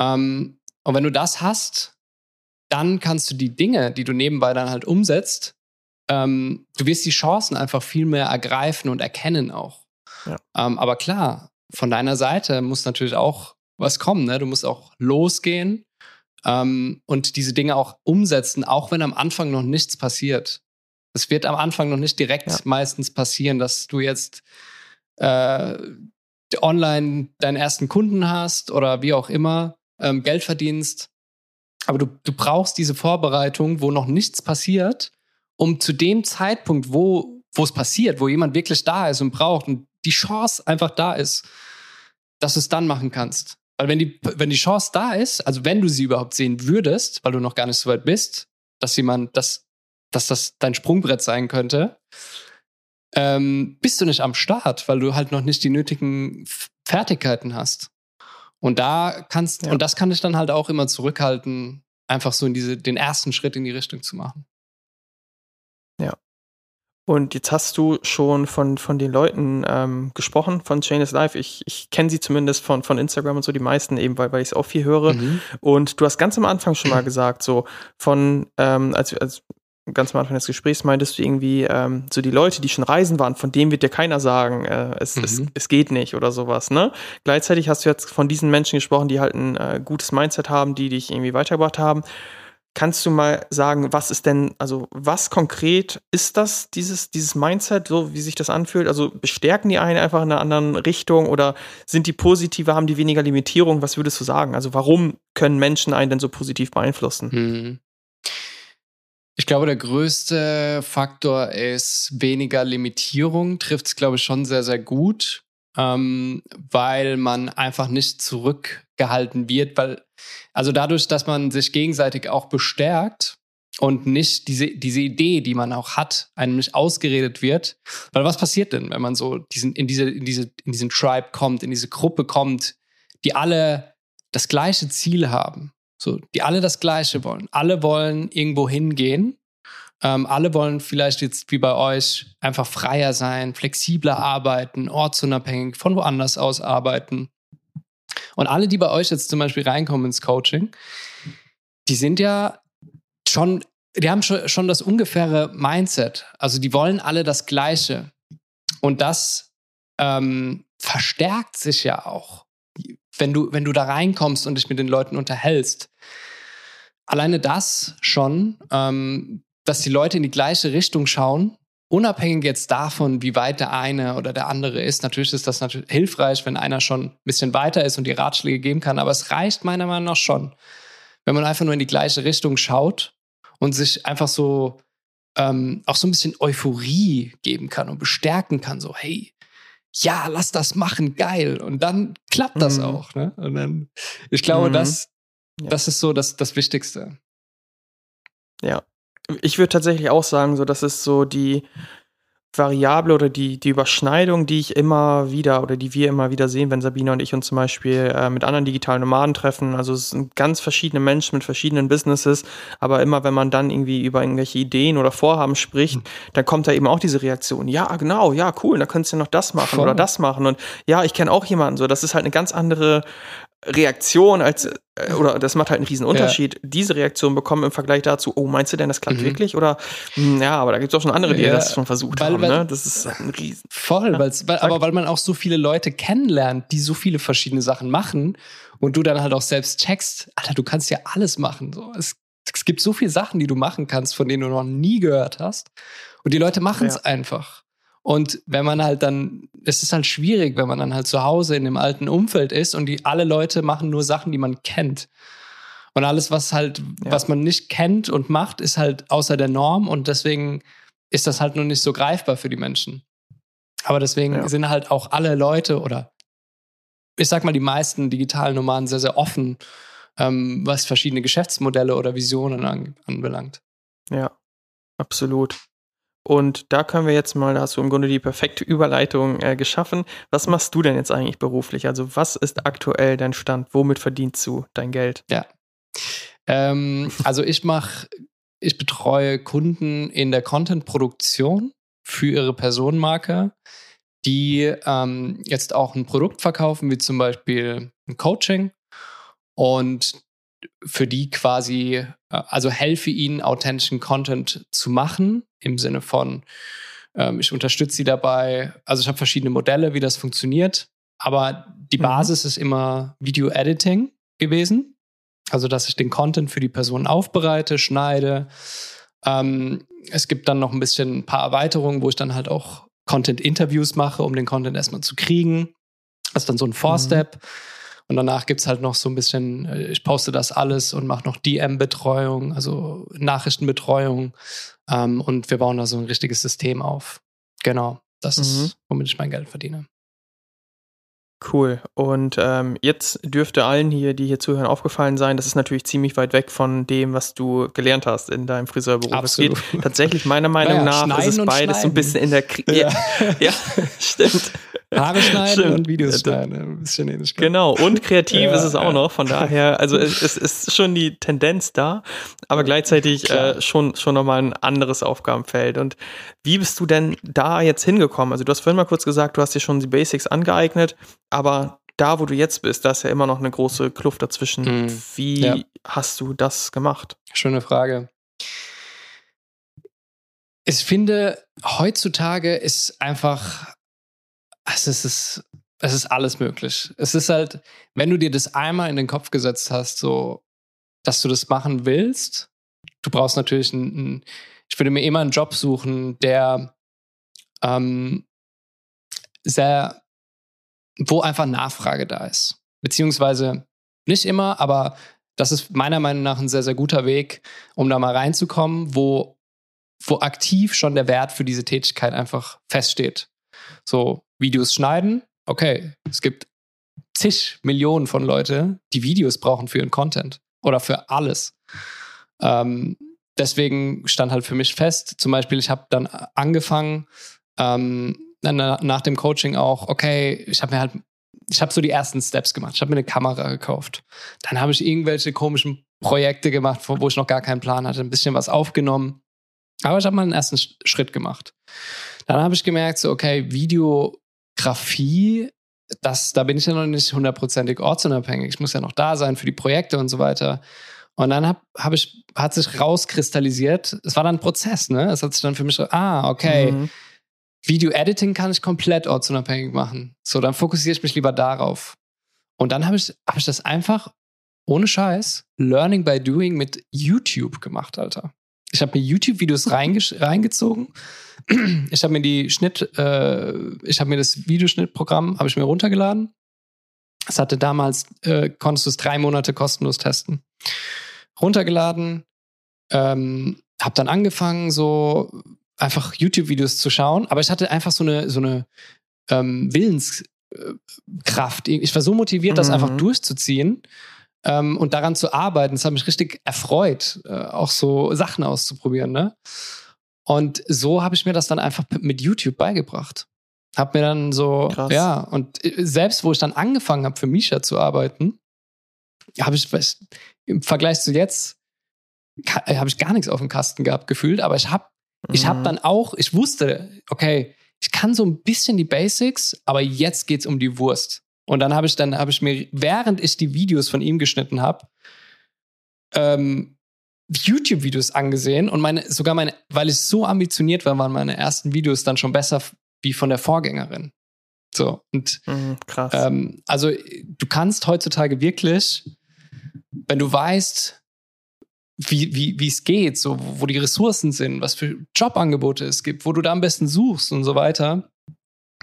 Ähm, und wenn du das hast, dann kannst du die Dinge, die du nebenbei dann halt umsetzt, ähm, du wirst die Chancen einfach viel mehr ergreifen und erkennen auch. Ja. Ähm, aber klar, von deiner Seite muss natürlich auch was kommen. Ne? Du musst auch losgehen ähm, und diese Dinge auch umsetzen, auch wenn am Anfang noch nichts passiert. Es wird am Anfang noch nicht direkt ja. meistens passieren, dass du jetzt äh, online deinen ersten Kunden hast oder wie auch immer, ähm, Geld verdienst. Aber du, du brauchst diese Vorbereitung, wo noch nichts passiert, um zu dem Zeitpunkt, wo wo es passiert, wo jemand wirklich da ist und braucht und die Chance einfach da ist, dass du es dann machen kannst. Weil wenn die, wenn die Chance da ist, also wenn du sie überhaupt sehen würdest, weil du noch gar nicht so weit bist, dass jemand, dass, dass das dein Sprungbrett sein könnte, ähm, bist du nicht am Start, weil du halt noch nicht die nötigen Fertigkeiten hast. Und da kannst, ja. und das kann dich dann halt auch immer zurückhalten, einfach so in diese, den ersten Schritt in die Richtung zu machen. Ja. Und jetzt hast du schon von, von den Leuten ähm, gesprochen, von Chain is Life. Ich, ich kenne sie zumindest von, von Instagram und so, die meisten eben, weil, weil ich es auch viel höre. Mhm. Und du hast ganz am Anfang schon mal <clears throat> gesagt, so von, ähm, als, als ganz am Anfang des Gesprächs meintest du irgendwie, ähm, so die Leute, die schon reisen waren, von denen wird dir keiner sagen, äh, es, mhm. es, es geht nicht oder sowas, ne? Gleichzeitig hast du jetzt von diesen Menschen gesprochen, die halt ein äh, gutes Mindset haben, die dich irgendwie weitergebracht haben. Kannst du mal sagen, was ist denn, also was konkret ist das, dieses, dieses Mindset, so wie sich das anfühlt? Also bestärken die einen einfach in einer anderen Richtung oder sind die positiver, haben die weniger Limitierung? Was würdest du sagen? Also warum können Menschen einen denn so positiv beeinflussen? Hm. Ich glaube, der größte Faktor ist weniger Limitierung, trifft es, glaube ich, schon sehr, sehr gut ähm, weil man einfach nicht zurückgehalten wird, weil, also dadurch, dass man sich gegenseitig auch bestärkt und nicht diese, diese Idee, die man auch hat, einem nicht ausgeredet wird. Weil was passiert denn, wenn man so diesen, in, diese, in, diese, in diesen Tribe kommt, in diese Gruppe kommt, die alle das gleiche Ziel haben, so, die alle das Gleiche wollen. Alle wollen irgendwo hingehen ähm, alle wollen vielleicht jetzt wie bei euch einfach freier sein, flexibler arbeiten, ortsunabhängig, von woanders aus arbeiten. Und alle, die bei euch jetzt zum Beispiel reinkommen ins Coaching, die sind ja schon, die haben schon, schon das ungefähre Mindset. Also die wollen alle das Gleiche. Und das ähm, verstärkt sich ja auch, wenn du, wenn du da reinkommst und dich mit den Leuten unterhältst. Alleine das schon ähm, dass die Leute in die gleiche Richtung schauen, unabhängig jetzt davon, wie weit der eine oder der andere ist. Natürlich ist das natürlich hilfreich, wenn einer schon ein bisschen weiter ist und die Ratschläge geben kann, aber es reicht meiner Meinung nach schon, wenn man einfach nur in die gleiche Richtung schaut und sich einfach so ähm, auch so ein bisschen Euphorie geben kann und bestärken kann, so hey, ja, lass das machen, geil. Und dann klappt das mhm. auch. Ne? Und dann, ich glaube, mhm. das, das ist so das, das Wichtigste. Ja, ich würde tatsächlich auch sagen, so das ist so die Variable oder die, die Überschneidung, die ich immer wieder oder die wir immer wieder sehen, wenn Sabine und ich uns zum Beispiel äh, mit anderen digitalen Nomaden treffen. Also es sind ganz verschiedene Menschen mit verschiedenen Businesses, aber immer wenn man dann irgendwie über irgendwelche Ideen oder Vorhaben spricht, mhm. dann kommt da eben auch diese Reaktion. Ja, genau, ja, cool, da könntest du noch das machen Voll. oder das machen. Und ja, ich kenne auch jemanden. So, das ist halt eine ganz andere Reaktion als äh, oder das macht halt einen riesen Unterschied, ja. diese Reaktion bekommen im Vergleich dazu, oh, meinst du denn, das klappt mhm. wirklich? Oder hm, ja, aber da gibt es auch schon andere, die ja. das schon versucht weil, haben. Weil, ne? Das ist ein riesen. Voll, ja. weil, aber weil man auch so viele Leute kennenlernt, die so viele verschiedene Sachen machen und du dann halt auch selbst checkst, Alter, du kannst ja alles machen. So. Es, es gibt so viele Sachen, die du machen kannst, von denen du noch nie gehört hast. Und die Leute machen es einfach. Und wenn man halt dann, es ist halt schwierig, wenn man dann halt zu Hause in dem alten Umfeld ist und die alle Leute machen nur Sachen, die man kennt. Und alles, was halt, ja. was man nicht kennt und macht, ist halt außer der Norm und deswegen ist das halt nur nicht so greifbar für die Menschen. Aber deswegen ja. sind halt auch alle Leute oder ich sag mal, die meisten digitalen Nomaden sehr, sehr offen, ähm, was verschiedene Geschäftsmodelle oder Visionen an, anbelangt. Ja, absolut. Und da können wir jetzt mal, da hast du im Grunde die perfekte Überleitung äh, geschaffen. Was machst du denn jetzt eigentlich beruflich? Also was ist aktuell dein Stand? Womit verdienst du dein Geld? Ja. Ähm, also ich mache ich betreue Kunden in der Content-Produktion für ihre Personenmarke, die ähm, jetzt auch ein Produkt verkaufen, wie zum Beispiel ein Coaching. Und für die quasi, äh, also helfe ihnen, authentischen Content zu machen, im Sinne von, ähm, ich unterstütze sie dabei. Also ich habe verschiedene Modelle, wie das funktioniert. Aber die mhm. Basis ist immer Video-Editing gewesen. Also, dass ich den Content für die Person aufbereite, schneide. Ähm, es gibt dann noch ein bisschen ein paar Erweiterungen, wo ich dann halt auch Content-Interviews mache, um den Content erstmal zu kriegen. Das ist dann so ein Four-Step. Mhm. Und danach gibt es halt noch so ein bisschen, äh, ich poste das alles und mache noch DM-Betreuung, also Nachrichtenbetreuung. Ähm, und wir bauen da so ein richtiges System auf. Genau, das mhm. ist, womit ich mein Geld verdiene. Cool. Und ähm, jetzt dürfte allen hier, die hier zuhören, aufgefallen sein, das ist natürlich ziemlich weit weg von dem, was du gelernt hast in deinem Friseurberuf. Absolut. Es geht tatsächlich meiner <laughs> Meinung naja, nach, ist es beides so ein bisschen in der Kri ja. ja, <laughs> stimmt. Haare schneiden Stimmt. und Videos schneiden. Ein bisschen ähnlich. Genau, und kreativ ja, ist es auch noch. Von daher, also es, es, ist schon die Tendenz da, aber gleichzeitig äh, schon, schon nochmal ein anderes Aufgabenfeld. Und wie bist du denn da jetzt hingekommen? Also du hast vorhin mal kurz gesagt, du hast dir schon die Basics angeeignet, aber da, wo du jetzt bist, da ist ja immer noch eine große Kluft dazwischen. Mhm. Wie ja. hast du das gemacht? Schöne Frage. Ich finde, heutzutage ist einfach also es ist, es ist alles möglich. Es ist halt, wenn du dir das einmal in den Kopf gesetzt hast, so, dass du das machen willst, du brauchst natürlich einen, ich würde mir immer einen Job suchen, der ähm, sehr, wo einfach Nachfrage da ist. Beziehungsweise nicht immer, aber das ist meiner Meinung nach ein sehr, sehr guter Weg, um da mal reinzukommen, wo, wo aktiv schon der Wert für diese Tätigkeit einfach feststeht. So, Videos schneiden, okay, es gibt zig Millionen von Leute, die Videos brauchen für ihren Content oder für alles. Ähm, deswegen stand halt für mich fest, zum Beispiel, ich habe dann angefangen, ähm, nach dem Coaching auch, okay, ich habe mir halt, ich habe so die ersten Steps gemacht. Ich habe mir eine Kamera gekauft. Dann habe ich irgendwelche komischen Projekte gemacht, wo ich noch gar keinen Plan hatte, ein bisschen was aufgenommen. Aber ich habe mal einen ersten Schritt gemacht. Dann habe ich gemerkt, so, okay, Video Grafie, das, da bin ich ja noch nicht hundertprozentig ortsunabhängig. Ich muss ja noch da sein für die Projekte und so weiter. Und dann hab, hab ich, hat sich rauskristallisiert, es war dann ein Prozess, ne? Es hat sich dann für mich so, ah, okay, mhm. Video-Editing kann ich komplett ortsunabhängig machen. So, dann fokussiere ich mich lieber darauf. Und dann habe ich, hab ich das einfach ohne Scheiß Learning by Doing mit YouTube gemacht, Alter. Ich habe mir YouTube-Videos reingezogen. Ich habe mir die Schnitt, äh, ich habe mir das Videoschnittprogramm, habe ich mir runtergeladen. Es hatte damals, äh, konntest du es drei Monate kostenlos testen. Runtergeladen, ähm, habe dann angefangen, so einfach YouTube-Videos zu schauen, aber ich hatte einfach so eine, so eine ähm, Willenskraft. Ich war so motiviert, mhm. das einfach mhm. durchzuziehen ähm, und daran zu arbeiten. Das hat mich richtig erfreut, äh, auch so Sachen auszuprobieren. Ne? Und so habe ich mir das dann einfach mit YouTube beigebracht. Hab mir dann so, Krass. ja, und äh, selbst wo ich dann angefangen habe, für Misha zu arbeiten, habe ich im Vergleich zu jetzt, äh, habe ich gar nichts auf dem Kasten gehabt, gefühlt, aber ich habe mhm. ich hab dann auch, ich wusste, okay, ich kann so ein bisschen die Basics, aber jetzt geht es um die Wurst. Und dann habe ich dann habe ich mir, während ich die Videos von ihm geschnitten habe, ähm, YouTube-Videos angesehen und meine, sogar meine, weil ich so ambitioniert war, waren meine ersten Videos dann schon besser wie von der Vorgängerin. So, und mhm, krass. Ähm, also du kannst heutzutage wirklich, wenn du weißt, wie, wie, wie es geht, so, wo die Ressourcen sind, was für Jobangebote es gibt, wo du da am besten suchst und so weiter,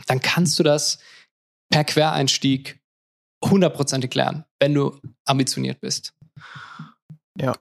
dann kannst du das per Quereinstieg hundertprozentig lernen, wenn du ambitioniert bist. Ja,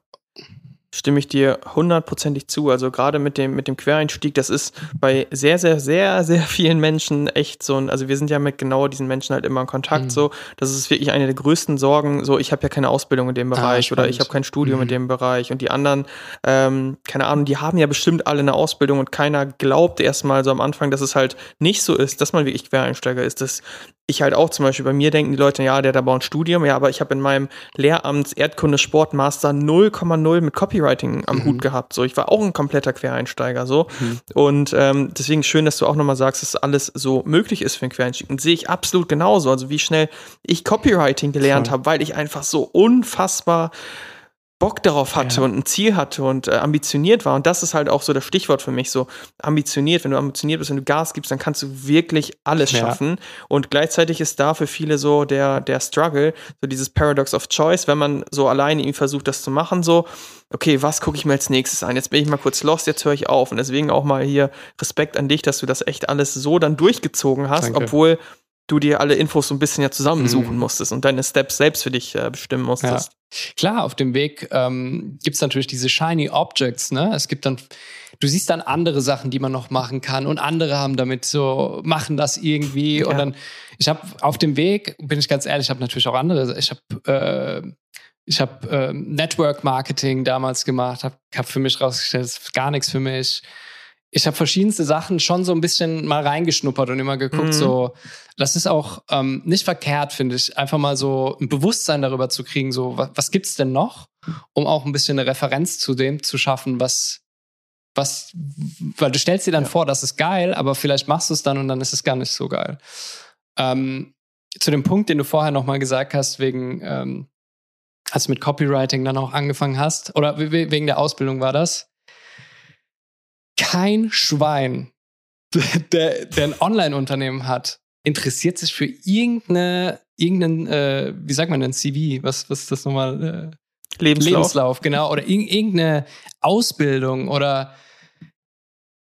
stimme ich dir hundertprozentig zu. Also gerade mit dem, mit dem Quereinstieg, das ist bei sehr, sehr, sehr, sehr vielen Menschen echt so ein, also wir sind ja mit genau diesen Menschen halt immer in Kontakt mhm. so. Das ist wirklich eine der größten Sorgen. So, ich habe ja keine Ausbildung in dem ah, Bereich ah, oder ich habe kein Studium mhm. in dem Bereich und die anderen, ähm, keine Ahnung, die haben ja bestimmt alle eine Ausbildung und keiner glaubt erstmal so am Anfang, dass es halt nicht so ist, dass man wirklich Quereinsteiger ist. Das ich halt auch zum Beispiel, bei mir denken die Leute, ja, der hat aber ein Studium, ja, aber ich habe in meinem Lehramts Erdkunde Sportmaster 0,0 mit Copywriting am mhm. Hut gehabt. So, ich war auch ein kompletter Quereinsteiger so. Mhm. Und ähm, deswegen schön, dass du auch nochmal sagst, dass alles so möglich ist für einen Quereinstieg. Und sehe ich absolut genauso. Also wie schnell ich Copywriting gelernt habe, weil ich einfach so unfassbar Bock darauf hatte ja. und ein Ziel hatte und äh, ambitioniert war. Und das ist halt auch so das Stichwort für mich, so ambitioniert. Wenn du ambitioniert bist, wenn du Gas gibst, dann kannst du wirklich alles ja. schaffen. Und gleichzeitig ist da für viele so der, der Struggle, so dieses Paradox of Choice, wenn man so alleine irgendwie versucht, das zu machen, so, okay, was gucke ich mir als nächstes an? Jetzt bin ich mal kurz lost, jetzt höre ich auf. Und deswegen auch mal hier Respekt an dich, dass du das echt alles so dann durchgezogen hast, Danke. obwohl du dir alle Infos so ein bisschen ja zusammensuchen mhm. musstest und deine Steps selbst für dich äh, bestimmen musstest. Ja. Klar, auf dem Weg ähm, gibt es natürlich diese shiny Objects, ne? Es gibt dann, du siehst dann andere Sachen, die man noch machen kann und andere haben damit so, machen das irgendwie ja. und dann, ich habe auf dem Weg, bin ich ganz ehrlich, ich habe natürlich auch andere, ich habe äh, ich habe äh, Network Marketing damals gemacht, habe hab für mich rausgestellt, das ist gar nichts für mich ich habe verschiedenste Sachen schon so ein bisschen mal reingeschnuppert und immer geguckt, mhm. so, das ist auch ähm, nicht verkehrt, finde ich, einfach mal so ein Bewusstsein darüber zu kriegen, so, was, was gibt's denn noch, um auch ein bisschen eine Referenz zu dem zu schaffen, was, was, weil du stellst dir dann ja. vor, das ist geil, aber vielleicht machst du es dann und dann ist es gar nicht so geil. Ähm, zu dem Punkt, den du vorher nochmal gesagt hast, wegen, ähm, als du mit Copywriting dann auch angefangen hast, oder wegen der Ausbildung war das, kein Schwein, der, der ein Online-Unternehmen hat, interessiert sich für irgendeine, irgendeinen, äh, wie sagt man denn, CV? Was, was ist das nochmal? Äh, Lebenslauf. Lebenslauf, genau. Oder irgendeine Ausbildung oder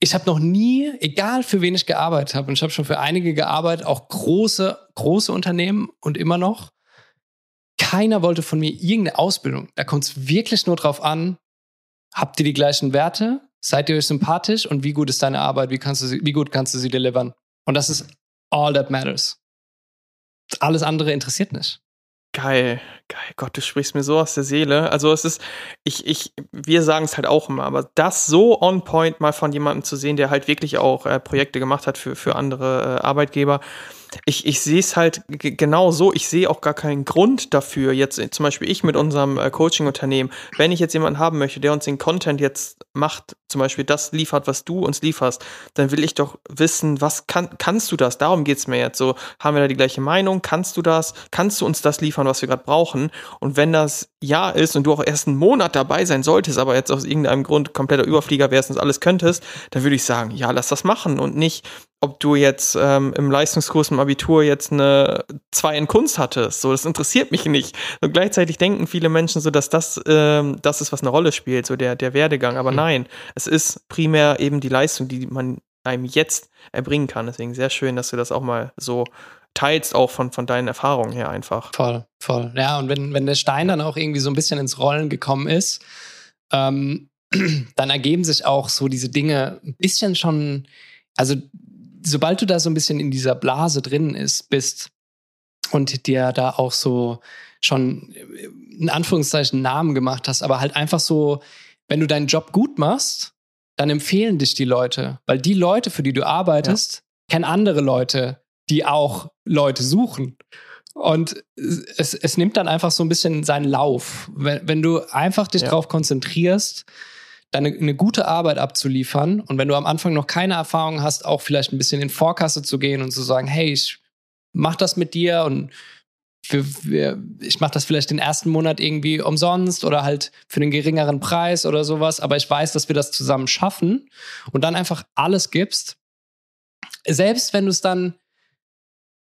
ich habe noch nie, egal für wen ich gearbeitet habe, und ich habe schon für einige gearbeitet, auch große, große Unternehmen und immer noch, keiner wollte von mir irgendeine Ausbildung. Da kommt es wirklich nur drauf an, habt ihr die gleichen Werte? Seid ihr euch sympathisch und wie gut ist deine Arbeit? Wie, kannst du sie, wie gut kannst du sie delivern? Und das ist all that matters. Alles andere interessiert nicht. Geil, geil. Gott, du sprichst mir so aus der Seele. Also es ist, ich, ich, wir sagen es halt auch immer, aber das so on point mal von jemandem zu sehen, der halt wirklich auch äh, Projekte gemacht hat für, für andere äh, Arbeitgeber, ich, ich sehe es halt genau so. Ich sehe auch gar keinen Grund dafür, jetzt äh, zum Beispiel ich mit unserem äh, Coaching-Unternehmen, wenn ich jetzt jemanden haben möchte, der uns den Content jetzt macht, zum Beispiel das liefert, was du uns lieferst, dann will ich doch wissen, was kann, kannst du das? Darum geht's mir jetzt so. Haben wir da die gleiche Meinung? Kannst du das? Kannst du uns das liefern, was wir gerade brauchen? Und wenn das ja ist und du auch erst einen Monat dabei sein solltest, aber jetzt aus irgendeinem Grund kompletter Überflieger wärst und alles könntest, dann würde ich sagen, ja, lass das machen und nicht, ob du jetzt ähm, im Leistungskurs im Abitur jetzt eine 2 in Kunst hattest. So, das interessiert mich nicht. Und gleichzeitig denken viele Menschen so, dass das ähm, das ist, was eine Rolle spielt, so der, der Werdegang. Aber mhm. nein, es ist primär eben die Leistung, die man einem jetzt erbringen kann. Deswegen sehr schön, dass du das auch mal so teilst, auch von, von deinen Erfahrungen her einfach. Voll, voll. Ja, und wenn, wenn der Stein dann auch irgendwie so ein bisschen ins Rollen gekommen ist, ähm, <clears throat> dann ergeben sich auch so diese Dinge ein bisschen schon, also sobald du da so ein bisschen in dieser Blase drin ist, bist und dir da auch so schon in Anführungszeichen Namen gemacht hast, aber halt einfach so, wenn du deinen Job gut machst, dann empfehlen dich die Leute, weil die Leute, für die du arbeitest, ja. kennen andere Leute, die auch Leute suchen. Und es, es nimmt dann einfach so ein bisschen seinen Lauf. Wenn, wenn du einfach dich ja. darauf konzentrierst, deine eine gute Arbeit abzuliefern und wenn du am Anfang noch keine Erfahrung hast, auch vielleicht ein bisschen in Vorkasse zu gehen und zu sagen, hey, ich mach das mit dir und für, für, ich mache das vielleicht den ersten Monat irgendwie umsonst oder halt für einen geringeren Preis oder sowas, aber ich weiß, dass wir das zusammen schaffen und dann einfach alles gibst. Selbst wenn du es dann,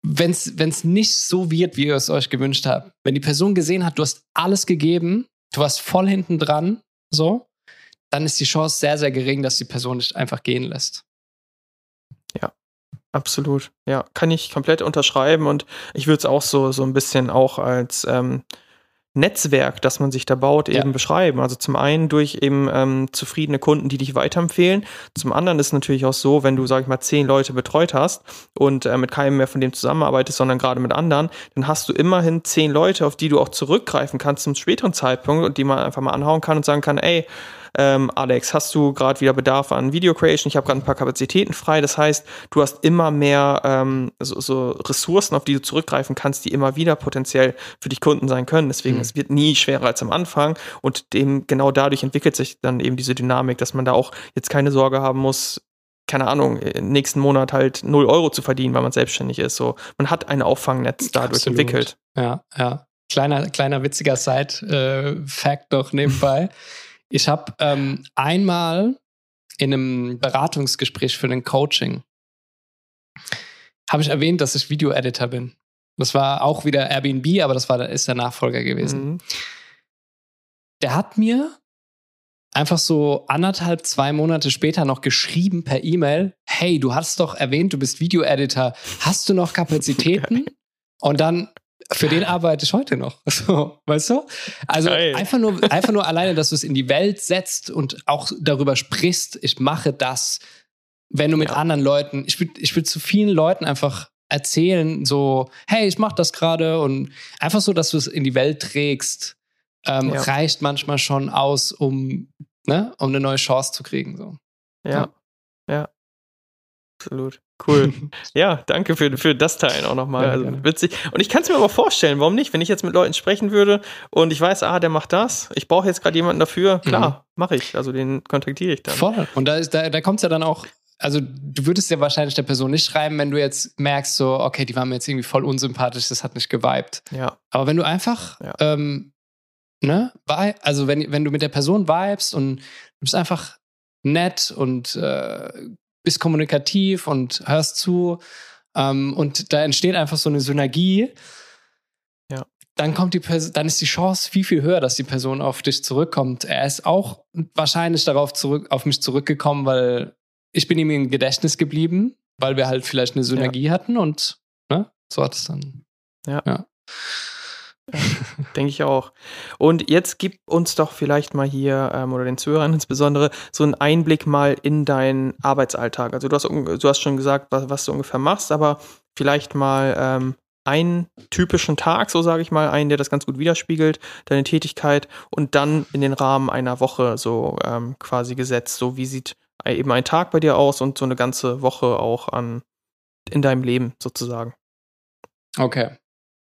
wenn es nicht so wird, wie ihr es euch gewünscht habt, wenn die Person gesehen hat, du hast alles gegeben, du warst voll hinten dran, so, dann ist die Chance sehr, sehr gering, dass die Person dich einfach gehen lässt. Ja, absolut. Ja, kann ich komplett unterschreiben und ich würde es auch so, so ein bisschen auch als ähm, Netzwerk, das man sich da baut, eben ja. beschreiben. Also zum einen durch eben ähm, zufriedene Kunden, die dich weiterempfehlen. Zum anderen ist es natürlich auch so, wenn du, sag ich mal, zehn Leute betreut hast und äh, mit keinem mehr von dem zusammenarbeitest, sondern gerade mit anderen, dann hast du immerhin zehn Leute, auf die du auch zurückgreifen kannst zum späteren Zeitpunkt und die man einfach mal anhauen kann und sagen kann, ey, ähm, Alex, hast du gerade wieder Bedarf an Video Creation? Ich habe gerade ein paar Kapazitäten frei. Das heißt, du hast immer mehr ähm, so, so, Ressourcen, auf die du zurückgreifen kannst, die immer wieder potenziell für dich Kunden sein können. Deswegen, mhm. es wird nie schwerer als am Anfang. Und dem genau dadurch entwickelt sich dann eben diese Dynamik, dass man da auch jetzt keine Sorge haben muss, keine Ahnung, nächsten Monat halt 0 Euro zu verdienen, weil man selbstständig ist. So, man hat ein Auffangnetz dadurch Absolut. entwickelt. Ja, ja. Kleiner, kleiner witziger Side-Fact äh, doch nebenbei. <laughs> ich habe ähm, einmal in einem Beratungsgespräch für ein Coaching habe ich erwähnt, dass ich Video-Editor bin. Das war auch wieder Airbnb, aber das war ist der Nachfolger gewesen. Mhm. Der hat mir einfach so anderthalb, zwei Monate später noch geschrieben per E-Mail, hey, du hast doch erwähnt, du bist Video-Editor, hast du noch Kapazitäten? <laughs> Und dann, für den arbeite ich heute noch. <laughs> So, weißt du? Also einfach nur, einfach nur alleine, dass du es in die Welt setzt und auch darüber sprichst, ich mache das, wenn du mit ja. anderen Leuten, ich will, ich will zu vielen Leuten einfach erzählen, so, hey, ich mache das gerade und einfach so, dass du es in die Welt trägst ähm, ja. reicht manchmal schon aus, um, ne, um eine neue Chance zu kriegen. So. Ja. ja. ja. Absolut. Cool. <laughs> ja, danke für, für das Teilen auch nochmal. Ja, also gerne. witzig. Und ich kann es mir aber vorstellen, warum nicht? Wenn ich jetzt mit Leuten sprechen würde und ich weiß, ah, der macht das, ich brauche jetzt gerade jemanden dafür, klar, mhm. mache ich. Also den kontaktiere ich dann. Voll. Und da, da, da kommt es ja dann auch also du würdest ja wahrscheinlich der Person nicht schreiben, wenn du jetzt merkst, so, okay, die waren mir jetzt irgendwie voll unsympathisch, das hat nicht geweibt. Ja. Aber wenn du einfach ja. ähm, ne, also wenn, wenn du mit der Person vibest und du bist einfach nett und äh, bist kommunikativ und hörst zu ähm, und da entsteht einfach so eine Synergie, ja. dann kommt die Person, dann ist die Chance viel, viel höher, dass die Person auf dich zurückkommt. Er ist auch wahrscheinlich darauf zurück, auf mich zurückgekommen, weil ich bin ihm im Gedächtnis geblieben, weil wir halt vielleicht eine Synergie ja. hatten und ne, so hat es dann. ja. ja. <laughs> Denke ich auch. Und jetzt gib uns doch vielleicht mal hier, ähm, oder den Zuhörern <laughs> insbesondere, so einen Einblick mal in deinen Arbeitsalltag. Also du hast, du hast schon gesagt, was, was du ungefähr machst, aber vielleicht mal ähm, einen typischen Tag, so sage ich mal, einen, der das ganz gut widerspiegelt, deine Tätigkeit und dann in den Rahmen einer Woche so ähm, quasi gesetzt. So wie sieht eben ein Tag bei dir aus und so eine ganze Woche auch an in deinem Leben sozusagen. Okay.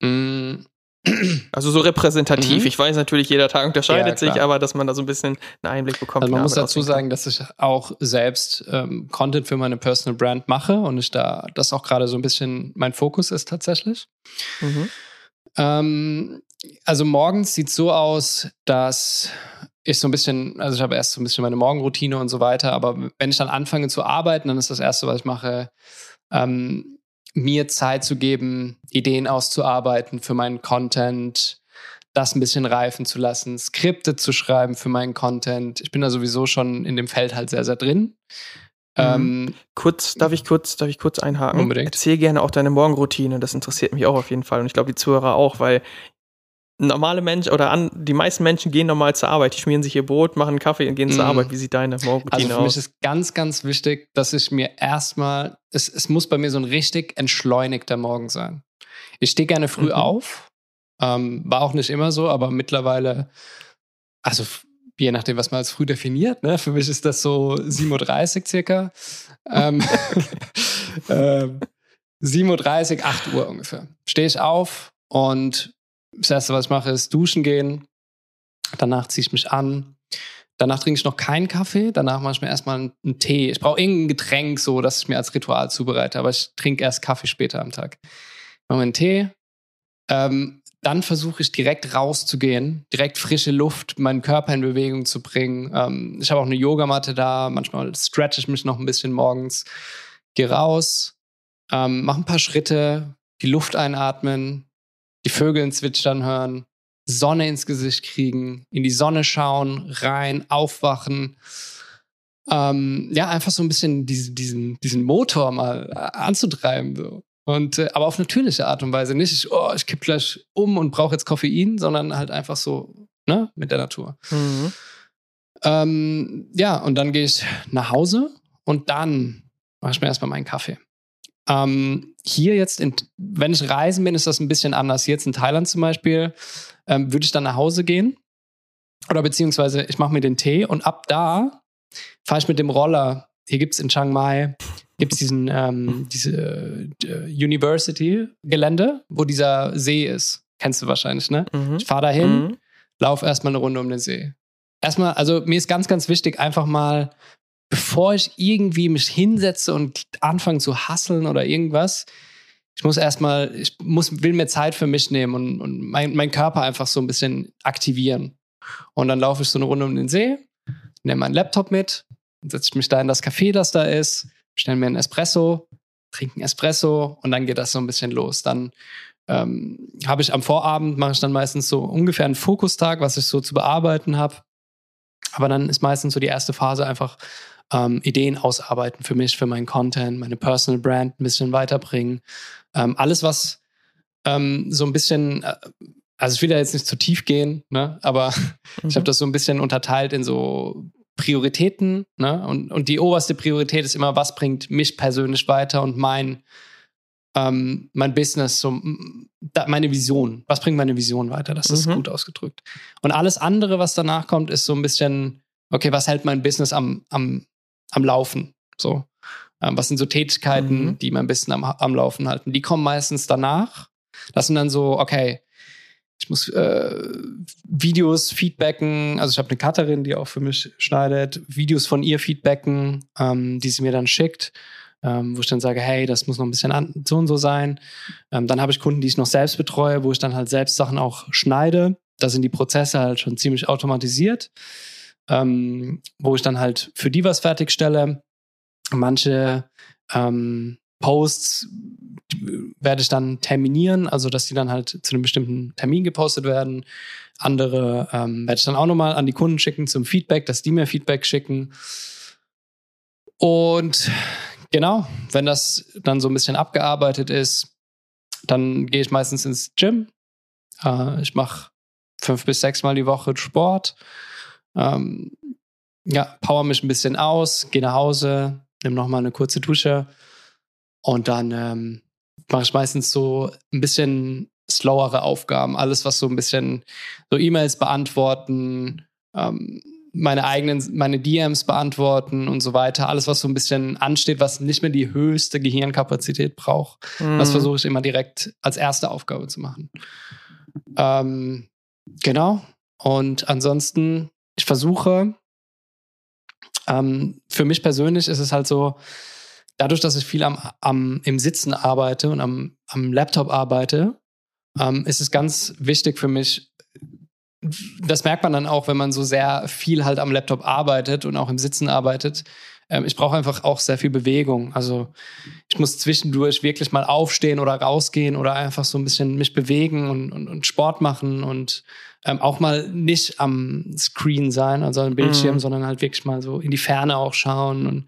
Mm, <clears throat> also so repräsentativ. Mhm. Ich weiß natürlich, jeder Tag unterscheidet ja, sich, aber dass man da so ein bisschen einen Einblick bekommt. Also man muss dazu sagen, dass ich auch selbst ähm, Content für meine Personal Brand mache und ich da das auch gerade so ein bisschen mein Fokus ist tatsächlich. Mhm. Ähm, also morgens sieht es so aus, dass ich so ein bisschen, also ich habe erst so ein bisschen meine Morgenroutine und so weiter, aber wenn ich dann anfange zu arbeiten, dann ist das erste, was ich mache, ähm, mir Zeit zu geben, Ideen auszuarbeiten für meinen Content, das ein bisschen reifen zu lassen, Skripte zu schreiben für meinen Content. Ich bin da sowieso schon in dem Feld halt sehr, sehr drin. Mhm. Ähm, kurz, darf ich kurz, darf ich kurz einhaken? Unbedingt. Erzähl gerne auch deine Morgenroutine, das interessiert mich auch auf jeden Fall und ich glaube die Zuhörer auch, weil normale Menschen oder an, die meisten Menschen gehen normal zur Arbeit. Die schmieren sich ihr Brot, machen einen Kaffee und gehen zur mhm. Arbeit. Wie sieht deine Morgenroutine aus? Also für mich ist ganz, ganz wichtig, dass ich mir erstmal, es, es muss bei mir so ein richtig entschleunigter Morgen sein. Ich stehe gerne früh mhm. auf. Ähm, war auch nicht immer so, aber mittlerweile, also je nachdem, was man als früh definiert, ne? für mich ist das so 7.30 Uhr circa. <laughs> ähm, <laughs> ähm, 7.30 Uhr, 8 Uhr ungefähr. Stehe ich auf und das erste, was ich mache, ist duschen gehen. Danach ziehe ich mich an. Danach trinke ich noch keinen Kaffee. Danach mache ich mir erstmal einen Tee. Ich brauche irgendein Getränk, so dass ich mir als Ritual zubereite. Aber ich trinke erst Kaffee später am Tag. Ich mache mir einen Tee. Ähm, dann versuche ich direkt rauszugehen, direkt frische Luft, meinen Körper in Bewegung zu bringen. Ähm, ich habe auch eine Yogamatte da. Manchmal stretch ich mich noch ein bisschen morgens. Gehe raus, ähm, mache ein paar Schritte, die Luft einatmen, die Vögel zwitschern hören, Sonne ins Gesicht kriegen, in die Sonne schauen, rein, aufwachen. Ähm, ja, einfach so ein bisschen diesen, diesen, diesen Motor mal äh, anzutreiben. So. Und, äh, aber auf natürliche Art und Weise. Nicht, oh, ich kipp gleich um und brauche jetzt Koffein, sondern halt einfach so, ne, mit der Natur. Mhm. Ähm, ja, und dann gehe ich nach Hause und dann mache ich mir erstmal meinen Kaffee. Ähm, hier jetzt, in, wenn ich reisen bin, ist das ein bisschen anders. Jetzt in Thailand zum Beispiel, ähm, würde ich dann nach Hause gehen Oder beziehungsweise ich mache mir den Tee und ab da fahre ich mit dem Roller. Hier gibt es in Chiang Mai gibt es diesen ähm, diese äh, University-Gelände, wo dieser See ist. Kennst du wahrscheinlich, ne? Mhm. Ich fahre dahin, Mhm. lauf erstmal eine Runde um den See. Erstmal, also mir ist ganz, ganz wichtig, einfach mal, bevor ich irgendwie mich hinsetze und anfange zu hasseln oder irgendwas, ich muss erstmal, ich muss, will mir Zeit für mich nehmen und, und mein, mein Körper einfach so ein bisschen aktivieren. Und dann laufe ich so eine Runde um den See, nehme meinen Laptop mit, setze ich mich da in das Café, das da ist, stelle mir einen Espresso, trinke einen Espresso und dann geht das so ein bisschen los. Dann ähm, habe ich am Vorabend, mache ich dann meistens so ungefähr einen Fokustag, was ich so zu bearbeiten habe. Aber dann ist meistens so die erste Phase einfach ähm, Ideen ausarbeiten für mich, für meinen Content, meine Personal Brand ein bisschen weiterbringen. Ähm, alles, was ähm, so ein bisschen, äh, also ich will da jetzt nicht zu tief gehen, ne? aber <laughs> ich habe das so ein bisschen unterteilt in so Prioritäten. Ne? Und, und die oberste Priorität ist immer, was bringt mich persönlich weiter und mein, ähm, mein Business, so, da, meine Vision. Was bringt meine Vision weiter? Das ist Mhm. gut ausgedrückt. Und alles andere, was danach kommt, ist so ein bisschen, okay, was hält mein Business am, am, am Laufen? So. Ähm, was sind so Tätigkeiten, Mhm. die mein Business am, am Laufen halten? Die kommen meistens danach. Das sind dann so, okay, ich muss äh, Videos feedbacken. Also ich habe eine Cutterin, die auch für mich schneidet, Videos von ihr feedbacken, ähm, die sie mir dann schickt, ähm, wo ich dann sage, hey, das muss noch ein bisschen an, so und so sein. Ähm, dann habe ich Kunden, die ich noch selbst betreue, wo ich dann halt selbst Sachen auch schneide. Da sind die Prozesse halt schon ziemlich automatisiert, ähm, wo ich dann halt für die was fertigstelle. Manche ähm, Posts werde ich dann terminieren, also dass die dann halt zu einem bestimmten Termin gepostet werden. Andere ähm, werde ich dann auch nochmal an die Kunden schicken zum Feedback, dass die mir Feedback schicken. Und genau, wenn das dann so ein bisschen abgearbeitet ist, dann gehe ich meistens ins Gym. Äh, ich mache fünf bis sechs Mal die Woche Sport. Ähm, ja, power mich ein bisschen aus, gehe nach Hause, nehme nochmal eine kurze Dusche und dann ähm, mache ich meistens so ein bisschen slowere Aufgaben. Alles, was so ein bisschen so E-Mails beantworten, ähm, meine eigenen, meine DMs beantworten und so weiter. Alles, was so ein bisschen ansteht, was nicht mehr die höchste Gehirnkapazität braucht. Das Mhm. versuche ich immer direkt als erste Aufgabe zu machen. Ähm, genau. Und ansonsten, ich versuche, ähm, für mich persönlich ist es halt so, dadurch, dass ich viel am, am, im Sitzen arbeite und am, am Laptop arbeite, ähm, ist es ganz wichtig für mich, das merkt man dann auch, wenn man so sehr viel halt am Laptop arbeitet und auch im Sitzen arbeitet. Ähm, ich brauche einfach auch sehr viel Bewegung. Also ich muss zwischendurch wirklich mal aufstehen oder rausgehen oder einfach so ein bisschen mich bewegen und, und, und Sport machen und ähm, auch mal nicht am Screen sein, also am Bildschirm, Mhm. sondern halt wirklich mal so in die Ferne auch schauen und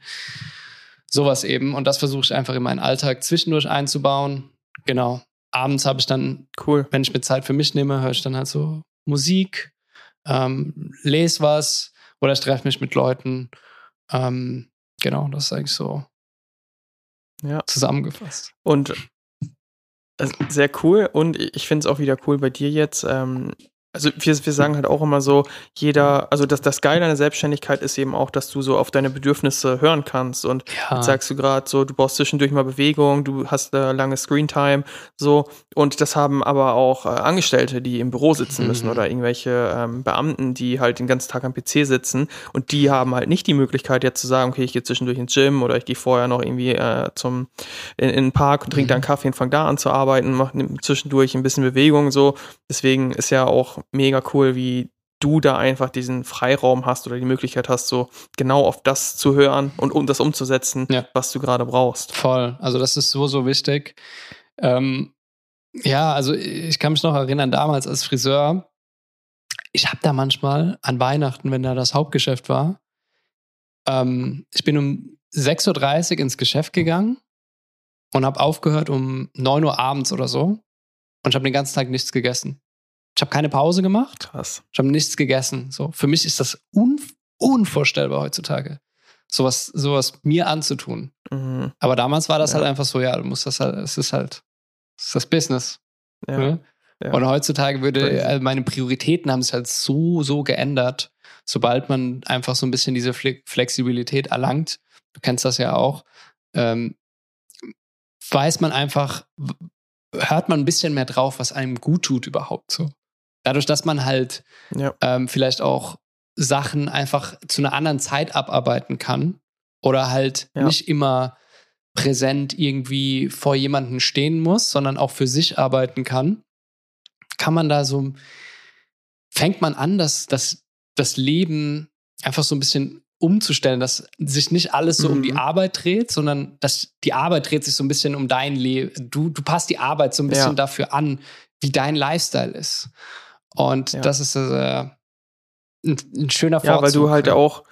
sowas eben. Und das versuche ich einfach in meinen Alltag zwischendurch einzubauen. Genau. Abends habe ich dann Cool. wenn ich mir Zeit für mich nehme, höre ich dann halt so Musik, ähm, lese was oder ich treffe mich mit Leuten. Ähm, genau, das ist eigentlich so Ja. zusammengefasst. Und äh, sehr cool. Und ich finde es auch wieder cool bei dir jetzt. Ähm, also wir, wir sagen halt auch immer so, jeder, also das, das Geile an der Selbstständigkeit ist eben auch, dass du so auf deine Bedürfnisse hören kannst. Und Ja, Jetzt sagst du gerade so, du brauchst zwischendurch mal Bewegung, du hast äh, lange Screentime, so. Und das haben aber auch äh, Angestellte, die im Büro sitzen müssen Mhm. oder irgendwelche ähm, Beamten, die halt den ganzen Tag am PC sitzen. Und die haben halt nicht die Möglichkeit jetzt zu sagen, okay, ich gehe zwischendurch ins Gym oder ich gehe vorher noch irgendwie äh, zum, in, in den Park und trinke da einen Kaffee und fange da an zu arbeiten, mache zwischendurch ein bisschen Bewegung, so. Deswegen ist ja auch mega cool, wie du da einfach diesen Freiraum hast oder die Möglichkeit hast, so genau auf das zu hören und um das umzusetzen, Ja. was du gerade brauchst. voll. Also das ist so, so wichtig. Ähm, ja, also ich kann mich noch erinnern, damals als Friseur, ich habe da manchmal an Weihnachten, wenn da das Hauptgeschäft war, ähm, ich bin um 6.30 Uhr ins Geschäft gegangen und habe aufgehört um 9 Uhr abends oder so. Und ich habe den ganzen Tag nichts gegessen. Ich habe keine Pause gemacht. Krass. Ich habe nichts gegessen. So, für mich ist das un unvorstellbar heutzutage, sowas, sowas mir anzutun. Mhm. Aber damals war das Ja. halt einfach so, ja, du musst das halt, es ist halt, es ist das Business. Ja. Ne? Ja. Und heutzutage würde, also meine Prioritäten haben sich halt so, so geändert, sobald man einfach so ein bisschen diese Flexibilität erlangt. Du kennst das ja auch. Ähm, weiß man einfach, hört man ein bisschen mehr drauf, was einem gut tut überhaupt so. Dadurch, dass man halt ja. ähm, vielleicht auch Sachen einfach zu einer anderen Zeit abarbeiten kann oder halt ja. nicht immer präsent irgendwie vor jemanden stehen muss, sondern auch für sich arbeiten kann, kann man da so, fängt man an, dass, dass das Leben einfach so ein bisschen umzustellen, dass sich nicht alles so mhm. um die mhm. Arbeit dreht, sondern dass die Arbeit dreht sich so ein bisschen um dein Leben. Du, du passt die Arbeit so ein bisschen ja. dafür an, wie dein Lifestyle ist. Und ja. das ist äh, ein, ein, schöner Vorzug. Ja, weil du halt auch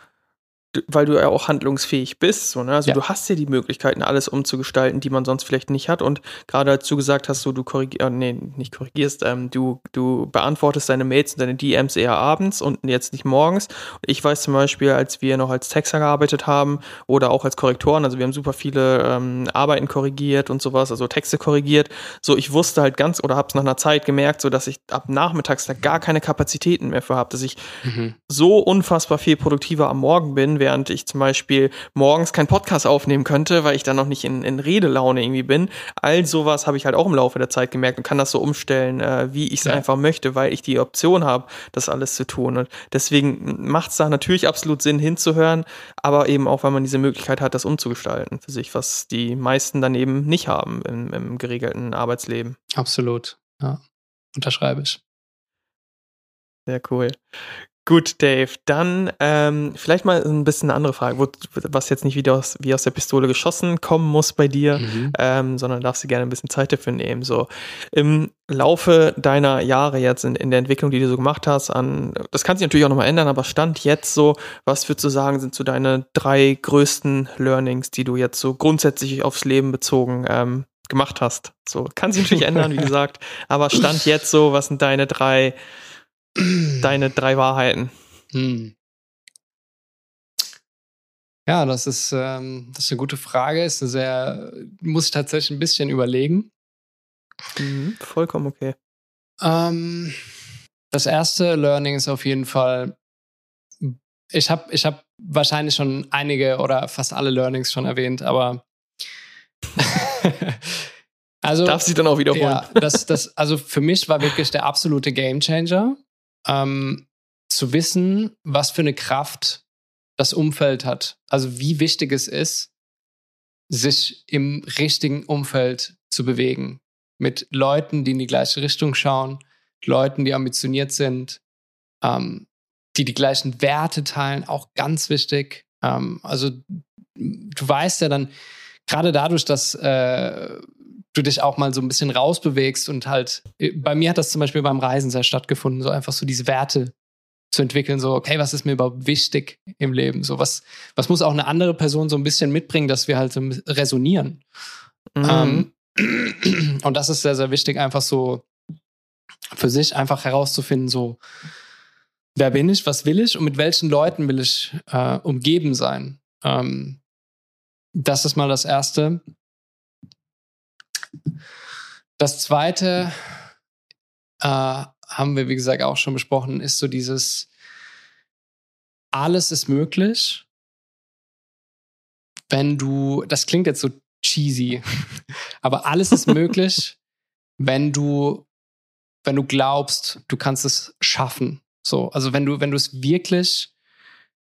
weil du ja auch handlungsfähig bist. So, ne? Also ja. du hast ja die Möglichkeiten, alles umzugestalten, die man sonst vielleicht nicht hat. Und gerade als du gesagt hast, so du korrigierst, äh, nee, nicht korrigierst, ähm, du, du beantwortest deine Mails und deine DMs eher abends und jetzt nicht morgens. Ich weiß zum Beispiel, als wir noch als Texter gearbeitet haben oder auch als Korrektoren, also wir haben super viele ähm, Arbeiten korrigiert und sowas, also Texte korrigiert. So, ich wusste halt ganz oder hab's nach einer Zeit gemerkt, so dass ich ab nachmittags da gar keine Kapazitäten mehr für habe, dass ich mhm. so unfassbar viel produktiver am Morgen bin, während ich zum Beispiel morgens keinen Podcast aufnehmen könnte, weil ich dann noch nicht in, in Redelaune irgendwie bin. All sowas habe ich halt auch im Laufe der Zeit gemerkt und kann das so umstellen, äh, wie ich es ja. einfach möchte, weil ich die Option habe, das alles zu tun. Und deswegen macht es da natürlich absolut Sinn hinzuhören, aber eben auch, weil man diese Möglichkeit hat, das umzugestalten für sich, was die meisten dann eben nicht haben im, im geregelten Arbeitsleben. Absolut, ja. Unterschreibe ich. Sehr cool. Gut, Dave, dann ähm, vielleicht mal ein bisschen eine andere Frage, wo, was jetzt nicht wieder aus, wie aus der Pistole geschossen kommen muss bei dir, mhm. ähm, sondern darfst du gerne ein bisschen Zeit dafür nehmen. So im Laufe deiner Jahre jetzt in, in der Entwicklung, die du so gemacht hast, an das kann sich natürlich auch nochmal ändern, aber Stand jetzt so, was würdest du sagen, sind so deine drei größten Learnings, die du jetzt so grundsätzlich aufs Leben bezogen ähm, gemacht hast? So kann sich natürlich ändern, wie <laughs> gesagt, aber Stand jetzt so, was sind deine drei deine drei Wahrheiten? Hm. Ja, das ist, ähm, das ist eine gute Frage. Ist eine sehr, muss ich tatsächlich ein bisschen überlegen. Mhm, vollkommen okay. Ähm, das erste Learning ist auf jeden Fall, ich habe ich hab wahrscheinlich schon einige oder fast alle Learnings schon erwähnt, aber <laughs> also darf sie dann auch wiederholen. Ja, das, das, also für mich war wirklich der absolute Gamechanger ähm, zu wissen, was für eine Kraft das Umfeld hat. Also wie wichtig es ist, sich im richtigen Umfeld zu bewegen. Mit Leuten, die in die gleiche Richtung schauen, Leuten, die ambitioniert sind, ähm, die die gleichen Werte teilen, auch ganz wichtig. Ähm, also du weißt ja dann, gerade dadurch, dass äh, du dich auch mal so ein bisschen rausbewegst und halt, äh, bei mir hat das zum Beispiel beim Reisen sehr stattgefunden, so einfach so diese Werte zu entwickeln, so, okay, was ist mir überhaupt wichtig im Leben? So, was, was muss auch eine andere Person so ein bisschen mitbringen, dass wir halt resonieren? Mhm. Ähm, <clears throat> und das ist sehr, sehr wichtig, einfach so für sich einfach herauszufinden, so, wer bin ich, was will ich und mit welchen Leuten will ich äh, umgeben sein? Ähm, das ist mal das Erste. Das zweite äh, haben wir, wie gesagt, auch schon besprochen, ist so dieses alles ist möglich, wenn du, das klingt jetzt so cheesy, <laughs> aber alles ist möglich, wenn du, wenn du glaubst, du kannst es schaffen. So, also wenn du, wenn du es wirklich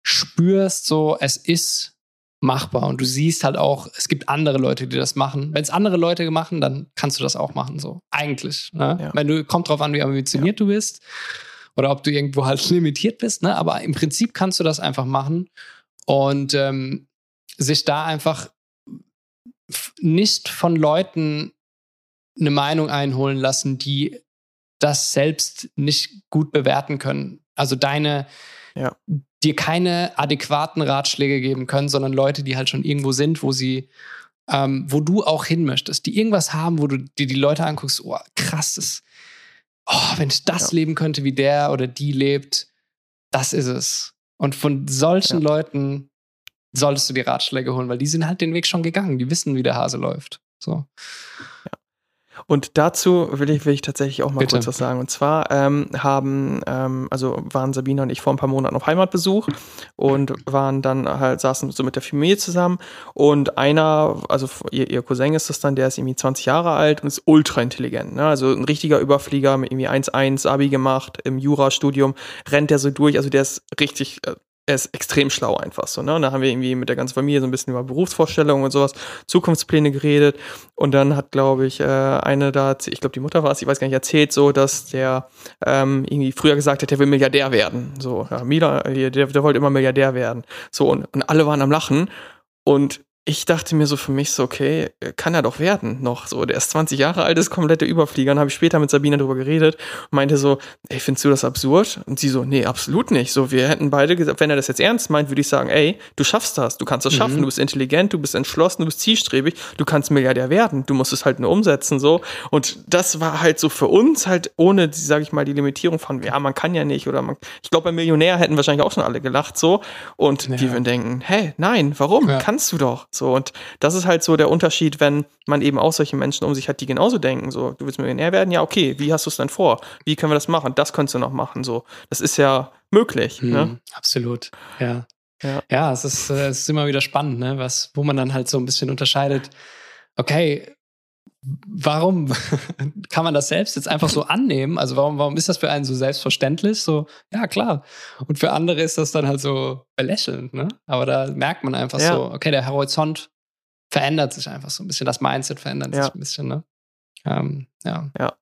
spürst, so es ist machbar. Und du siehst halt auch, es gibt andere Leute, die das machen. Wenn es andere Leute machen, dann kannst du das auch machen, so. Eigentlich. Ne? Ja. Wenn du, kommt drauf an, wie ambitioniert ja. du bist. Oder ob du irgendwo halt <laughs> limitiert bist, ne? Aber im Prinzip kannst du das einfach machen. Und ähm, sich da einfach nicht von Leuten eine Meinung einholen lassen, die das selbst nicht gut bewerten können. Also deine, ja dir keine adäquaten Ratschläge geben können, sondern Leute, die halt schon irgendwo sind, wo sie, ähm, wo du auch hin möchtest, die irgendwas haben, wo du dir die Leute anguckst, oh, krass, das, oh, wenn ich das ja. leben könnte, wie der oder die lebt, das ist es. Und von solchen ja. Leuten solltest du die Ratschläge holen, weil die sind halt den Weg schon gegangen, die wissen, wie der Hase läuft. So. Und dazu will ich, will ich tatsächlich auch mal Bitte. kurz was sagen. Und zwar ähm, haben, ähm, also waren Sabina und ich vor ein paar Monaten auf Heimatbesuch und waren dann halt, saßen so mit der Familie zusammen. Und einer, also ihr, ihr Cousin ist das dann, der ist irgendwie 20 Jahre alt und ist ultra intelligent. Ne? Also ein richtiger Überflieger mit irgendwie 1-1 Abi gemacht im Jurastudium, rennt der so durch. Also der ist richtig, äh, er ist extrem schlau einfach so, ne? Und da haben wir irgendwie mit der ganzen Familie so ein bisschen über Berufsvorstellungen und sowas, Zukunftspläne geredet. Und dann hat, glaube ich, äh, eine da, ich glaube, die Mutter war es, ich weiß gar nicht, erzählt so, dass der ähm, irgendwie früher gesagt hat, der will Milliardär werden. So, ja, Mila, der, der wollte immer Milliardär werden. So, und, und alle waren am Lachen. Und ich dachte mir so für mich so, okay, kann er doch werden noch. So, der ist 20 Jahre alt, ist komplette Überflieger. Dann habe ich später mit Sabine darüber geredet und meinte so, ey, findest du das absurd? Und sie so, nee, absolut nicht. So, wir hätten beide gesagt, wenn er das jetzt ernst meint, würde ich sagen, ey, du schaffst das, du kannst das schaffen, Mhm. du bist intelligent, du bist entschlossen, du bist zielstrebig, du kannst Milliardär werden, du musst es halt nur umsetzen, so. Und das war halt so für uns halt ohne, sage ich mal, die Limitierung von, ja, man kann ja nicht oder man, ich glaube, bei Millionär hätten wahrscheinlich auch schon alle gelacht, so. Und Ja. die würden denken, hey, nein, warum? Ja. Kannst du doch. So, und das ist halt so der Unterschied, wenn man eben auch solche Menschen um sich hat, die genauso denken. So, du willst Millionär werden? Ja, okay, wie hast du es denn vor? Wie können wir das machen? Das könntest du noch machen. So, das ist ja möglich. Mhm, Ne? Absolut. Ja. Ja. Ja, es ist, äh, es ist immer wieder spannend, ne? Was, wo man dann halt so ein bisschen unterscheidet, okay, warum <laughs> kann man das selbst jetzt einfach so annehmen? Also warum, warum ist das für einen so selbstverständlich? So, ja, klar. Und für andere ist das dann halt so belächelnd, ne? Aber da merkt man einfach Ja. so, okay, der Horizont verändert sich einfach so ein bisschen, das Mindset verändert Ja. sich ein bisschen, ne? Ähm, ja. Ja.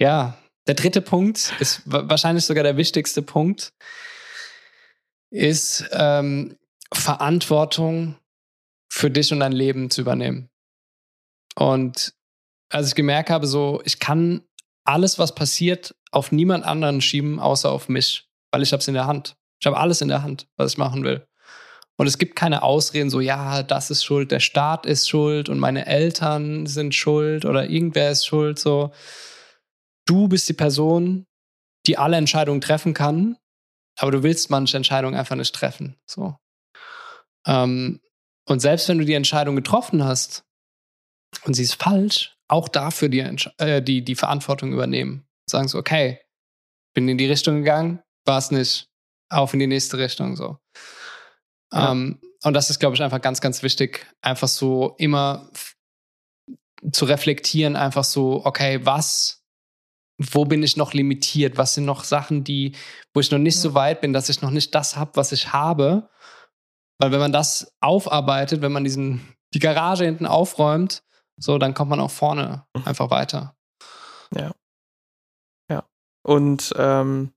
Ja, der dritte Punkt ist wa- wahrscheinlich sogar der wichtigste Punkt, ist ähm, Verantwortung für dich und dein Leben zu übernehmen. Und als ich gemerkt habe, so, ich kann alles, was passiert, auf niemand anderen schieben, außer auf mich, weil ich habe es in der Hand. Ich habe alles in der Hand, was ich machen will. Und es gibt keine Ausreden, so, ja, das ist schuld, der Staat ist schuld und meine Eltern sind schuld oder irgendwer ist schuld, so. Du bist die Person, die alle Entscheidungen treffen kann, aber du willst manche Entscheidungen einfach nicht treffen, so. Ähm, und selbst wenn du die Entscheidung getroffen hast und sie ist falsch, auch dafür die, äh, die, die Verantwortung übernehmen. Sagen so, okay, bin in die Richtung gegangen, war es nicht, auf in die nächste Richtung, so. Ja. Ähm, und das ist, glaube ich, einfach ganz, ganz wichtig, einfach so immer zu reflektieren, einfach so, okay, was, wo bin ich noch limitiert? Was sind noch Sachen, die, wo ich noch nicht so weit bin, dass ich noch nicht das habe, was ich habe? Weil wenn man das aufarbeitet, wenn man diesen, die Garage hinten aufräumt, so, dann kommt man auch vorne einfach weiter. Und ähm,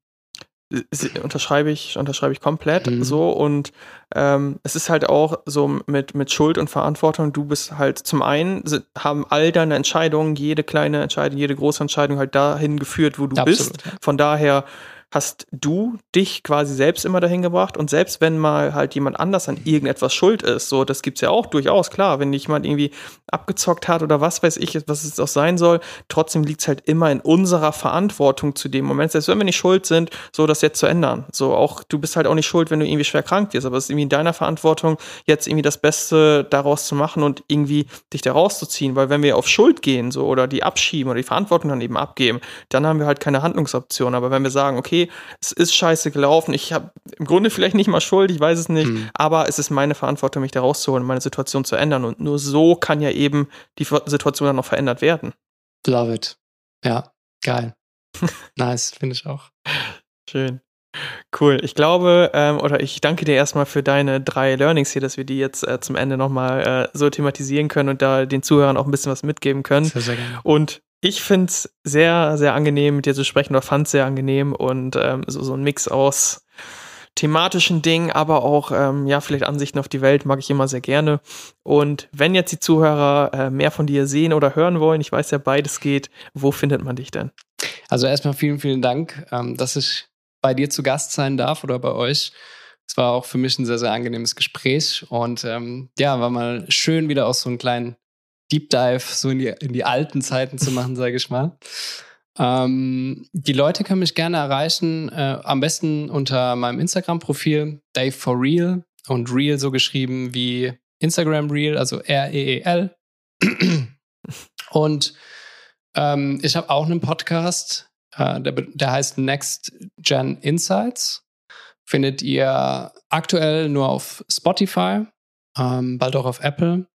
unterschreibe ich, unterschreibe ich komplett Mhm. so. Und ähm, es ist halt auch so mit, mit Schuld und Verantwortung. Du bist halt zum einen, haben all deine Entscheidungen, jede kleine Entscheidung, jede große Entscheidung halt dahin geführt, wo du bist. Absolut, ja. Von daher hast du dich quasi selbst immer dahin gebracht und selbst wenn mal halt jemand anders an irgendetwas schuld ist, so das gibt's ja auch durchaus, klar, wenn dich jemand irgendwie abgezockt hat oder was weiß ich, was es auch sein soll, trotzdem liegt's halt immer in unserer Verantwortung zu dem Moment, selbst wenn wir nicht schuld sind, so das jetzt zu ändern. So auch, du bist halt auch nicht schuld, wenn du irgendwie schwer krank wirst, aber es ist irgendwie in deiner Verantwortung, jetzt irgendwie das Beste daraus zu machen und irgendwie dich da rauszuziehen, weil wenn wir auf Schuld gehen, so oder die abschieben oder die Verantwortung dann eben abgeben, dann haben wir halt keine Handlungsoption. Aber wenn wir sagen, okay, es ist scheiße gelaufen, ich habe im Grunde vielleicht nicht mal Schuld, ich weiß es nicht, Mhm. aber es ist meine Verantwortung, mich da rauszuholen, meine Situation zu ändern. Und nur so kann ja eben die Situation dann noch verändert werden. Love it. Ja, geil. <laughs> nice, finde ich auch. Schön. Cool. Ich glaube, ähm, oder ich danke dir erstmal für deine drei Learnings hier, dass wir die jetzt äh, zum Ende nochmal äh, so thematisieren können und da den Zuhörern auch ein bisschen was mitgeben können. Sehr, sehr gerne. Und ich finde es sehr, sehr angenehm, mit dir zu sprechen oder fand es sehr angenehm und ähm, so, so ein Mix aus thematischen Dingen, aber auch, ähm, ja, vielleicht Ansichten auf die Welt mag ich immer sehr gerne. Und wenn jetzt die Zuhörer äh, mehr von dir sehen oder hören wollen, ich weiß ja, beides geht, wo findet man dich denn? Also erstmal vielen, vielen Dank, ähm, dass ich bei dir zu Gast sein darf oder bei euch. Es war auch für mich ein sehr, sehr angenehmes Gespräch und ähm, ja, war mal schön, wieder auch so einen kleinen Deep Dive so in die, in die alten Zeiten zu machen, sage ich mal. Ähm, die Leute können mich gerne erreichen, äh, am besten unter meinem Instagram-Profil, Dave for Real und Real so geschrieben wie Instagram Real, also R-E-E-L. <clears throat> und Ähm, ich habe auch einen Podcast, äh, der, der heißt Next Gen Insights. Findet ihr aktuell nur auf Spotify, ähm, bald auch auf Apple.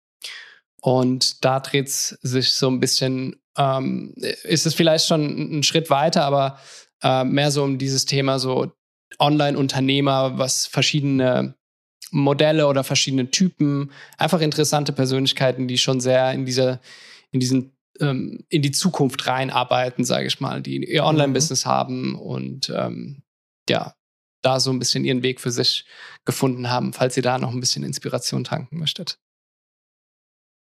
Und da dreht es sich so ein bisschen, ähm, ist es vielleicht schon ein Schritt weiter, aber äh, mehr so um dieses Thema so Online-Unternehmer, was verschiedene Modelle oder verschiedene Typen, einfach interessante Persönlichkeiten, die schon sehr in dieser, in diesen, ähm, in die Zukunft reinarbeiten, sage ich mal, die ihr Online-Business mhm. haben und ähm, ja, da so ein bisschen ihren Weg für sich gefunden haben, falls ihr da noch ein bisschen Inspiration tanken möchtet.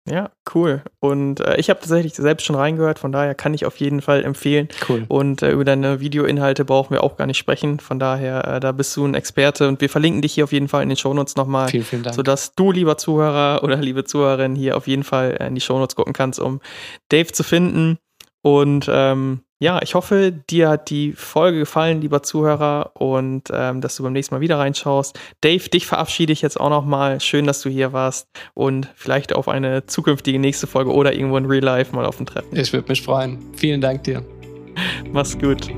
Ja, cool. Und äh, ich habe tatsächlich selbst schon reingehört, von daher kann ich auf jeden Fall empfehlen. Cool. Und äh, über deine Videoinhalte brauchen wir auch gar nicht sprechen. Von daher, äh, da bist du ein Experte und wir verlinken dich hier auf jeden Fall in den Shownotes nochmal. Vielen, vielen Dank. Sodass du, lieber Zuhörer oder liebe Zuhörerin, hier auf jeden Fall in die Shownotes gucken kannst, um Dave zu finden. Und ähm, ja, ich hoffe, dir hat die Folge gefallen, lieber Zuhörer, und ähm, dass du beim nächsten Mal wieder reinschaust. Dave, dich verabschiede ich jetzt auch nochmal. Schön, dass du hier warst und vielleicht auf eine zukünftige nächste Folge oder irgendwo in Real Life mal auf ein Treffen. Ich würde mich freuen. Vielen Dank dir. Mach's gut.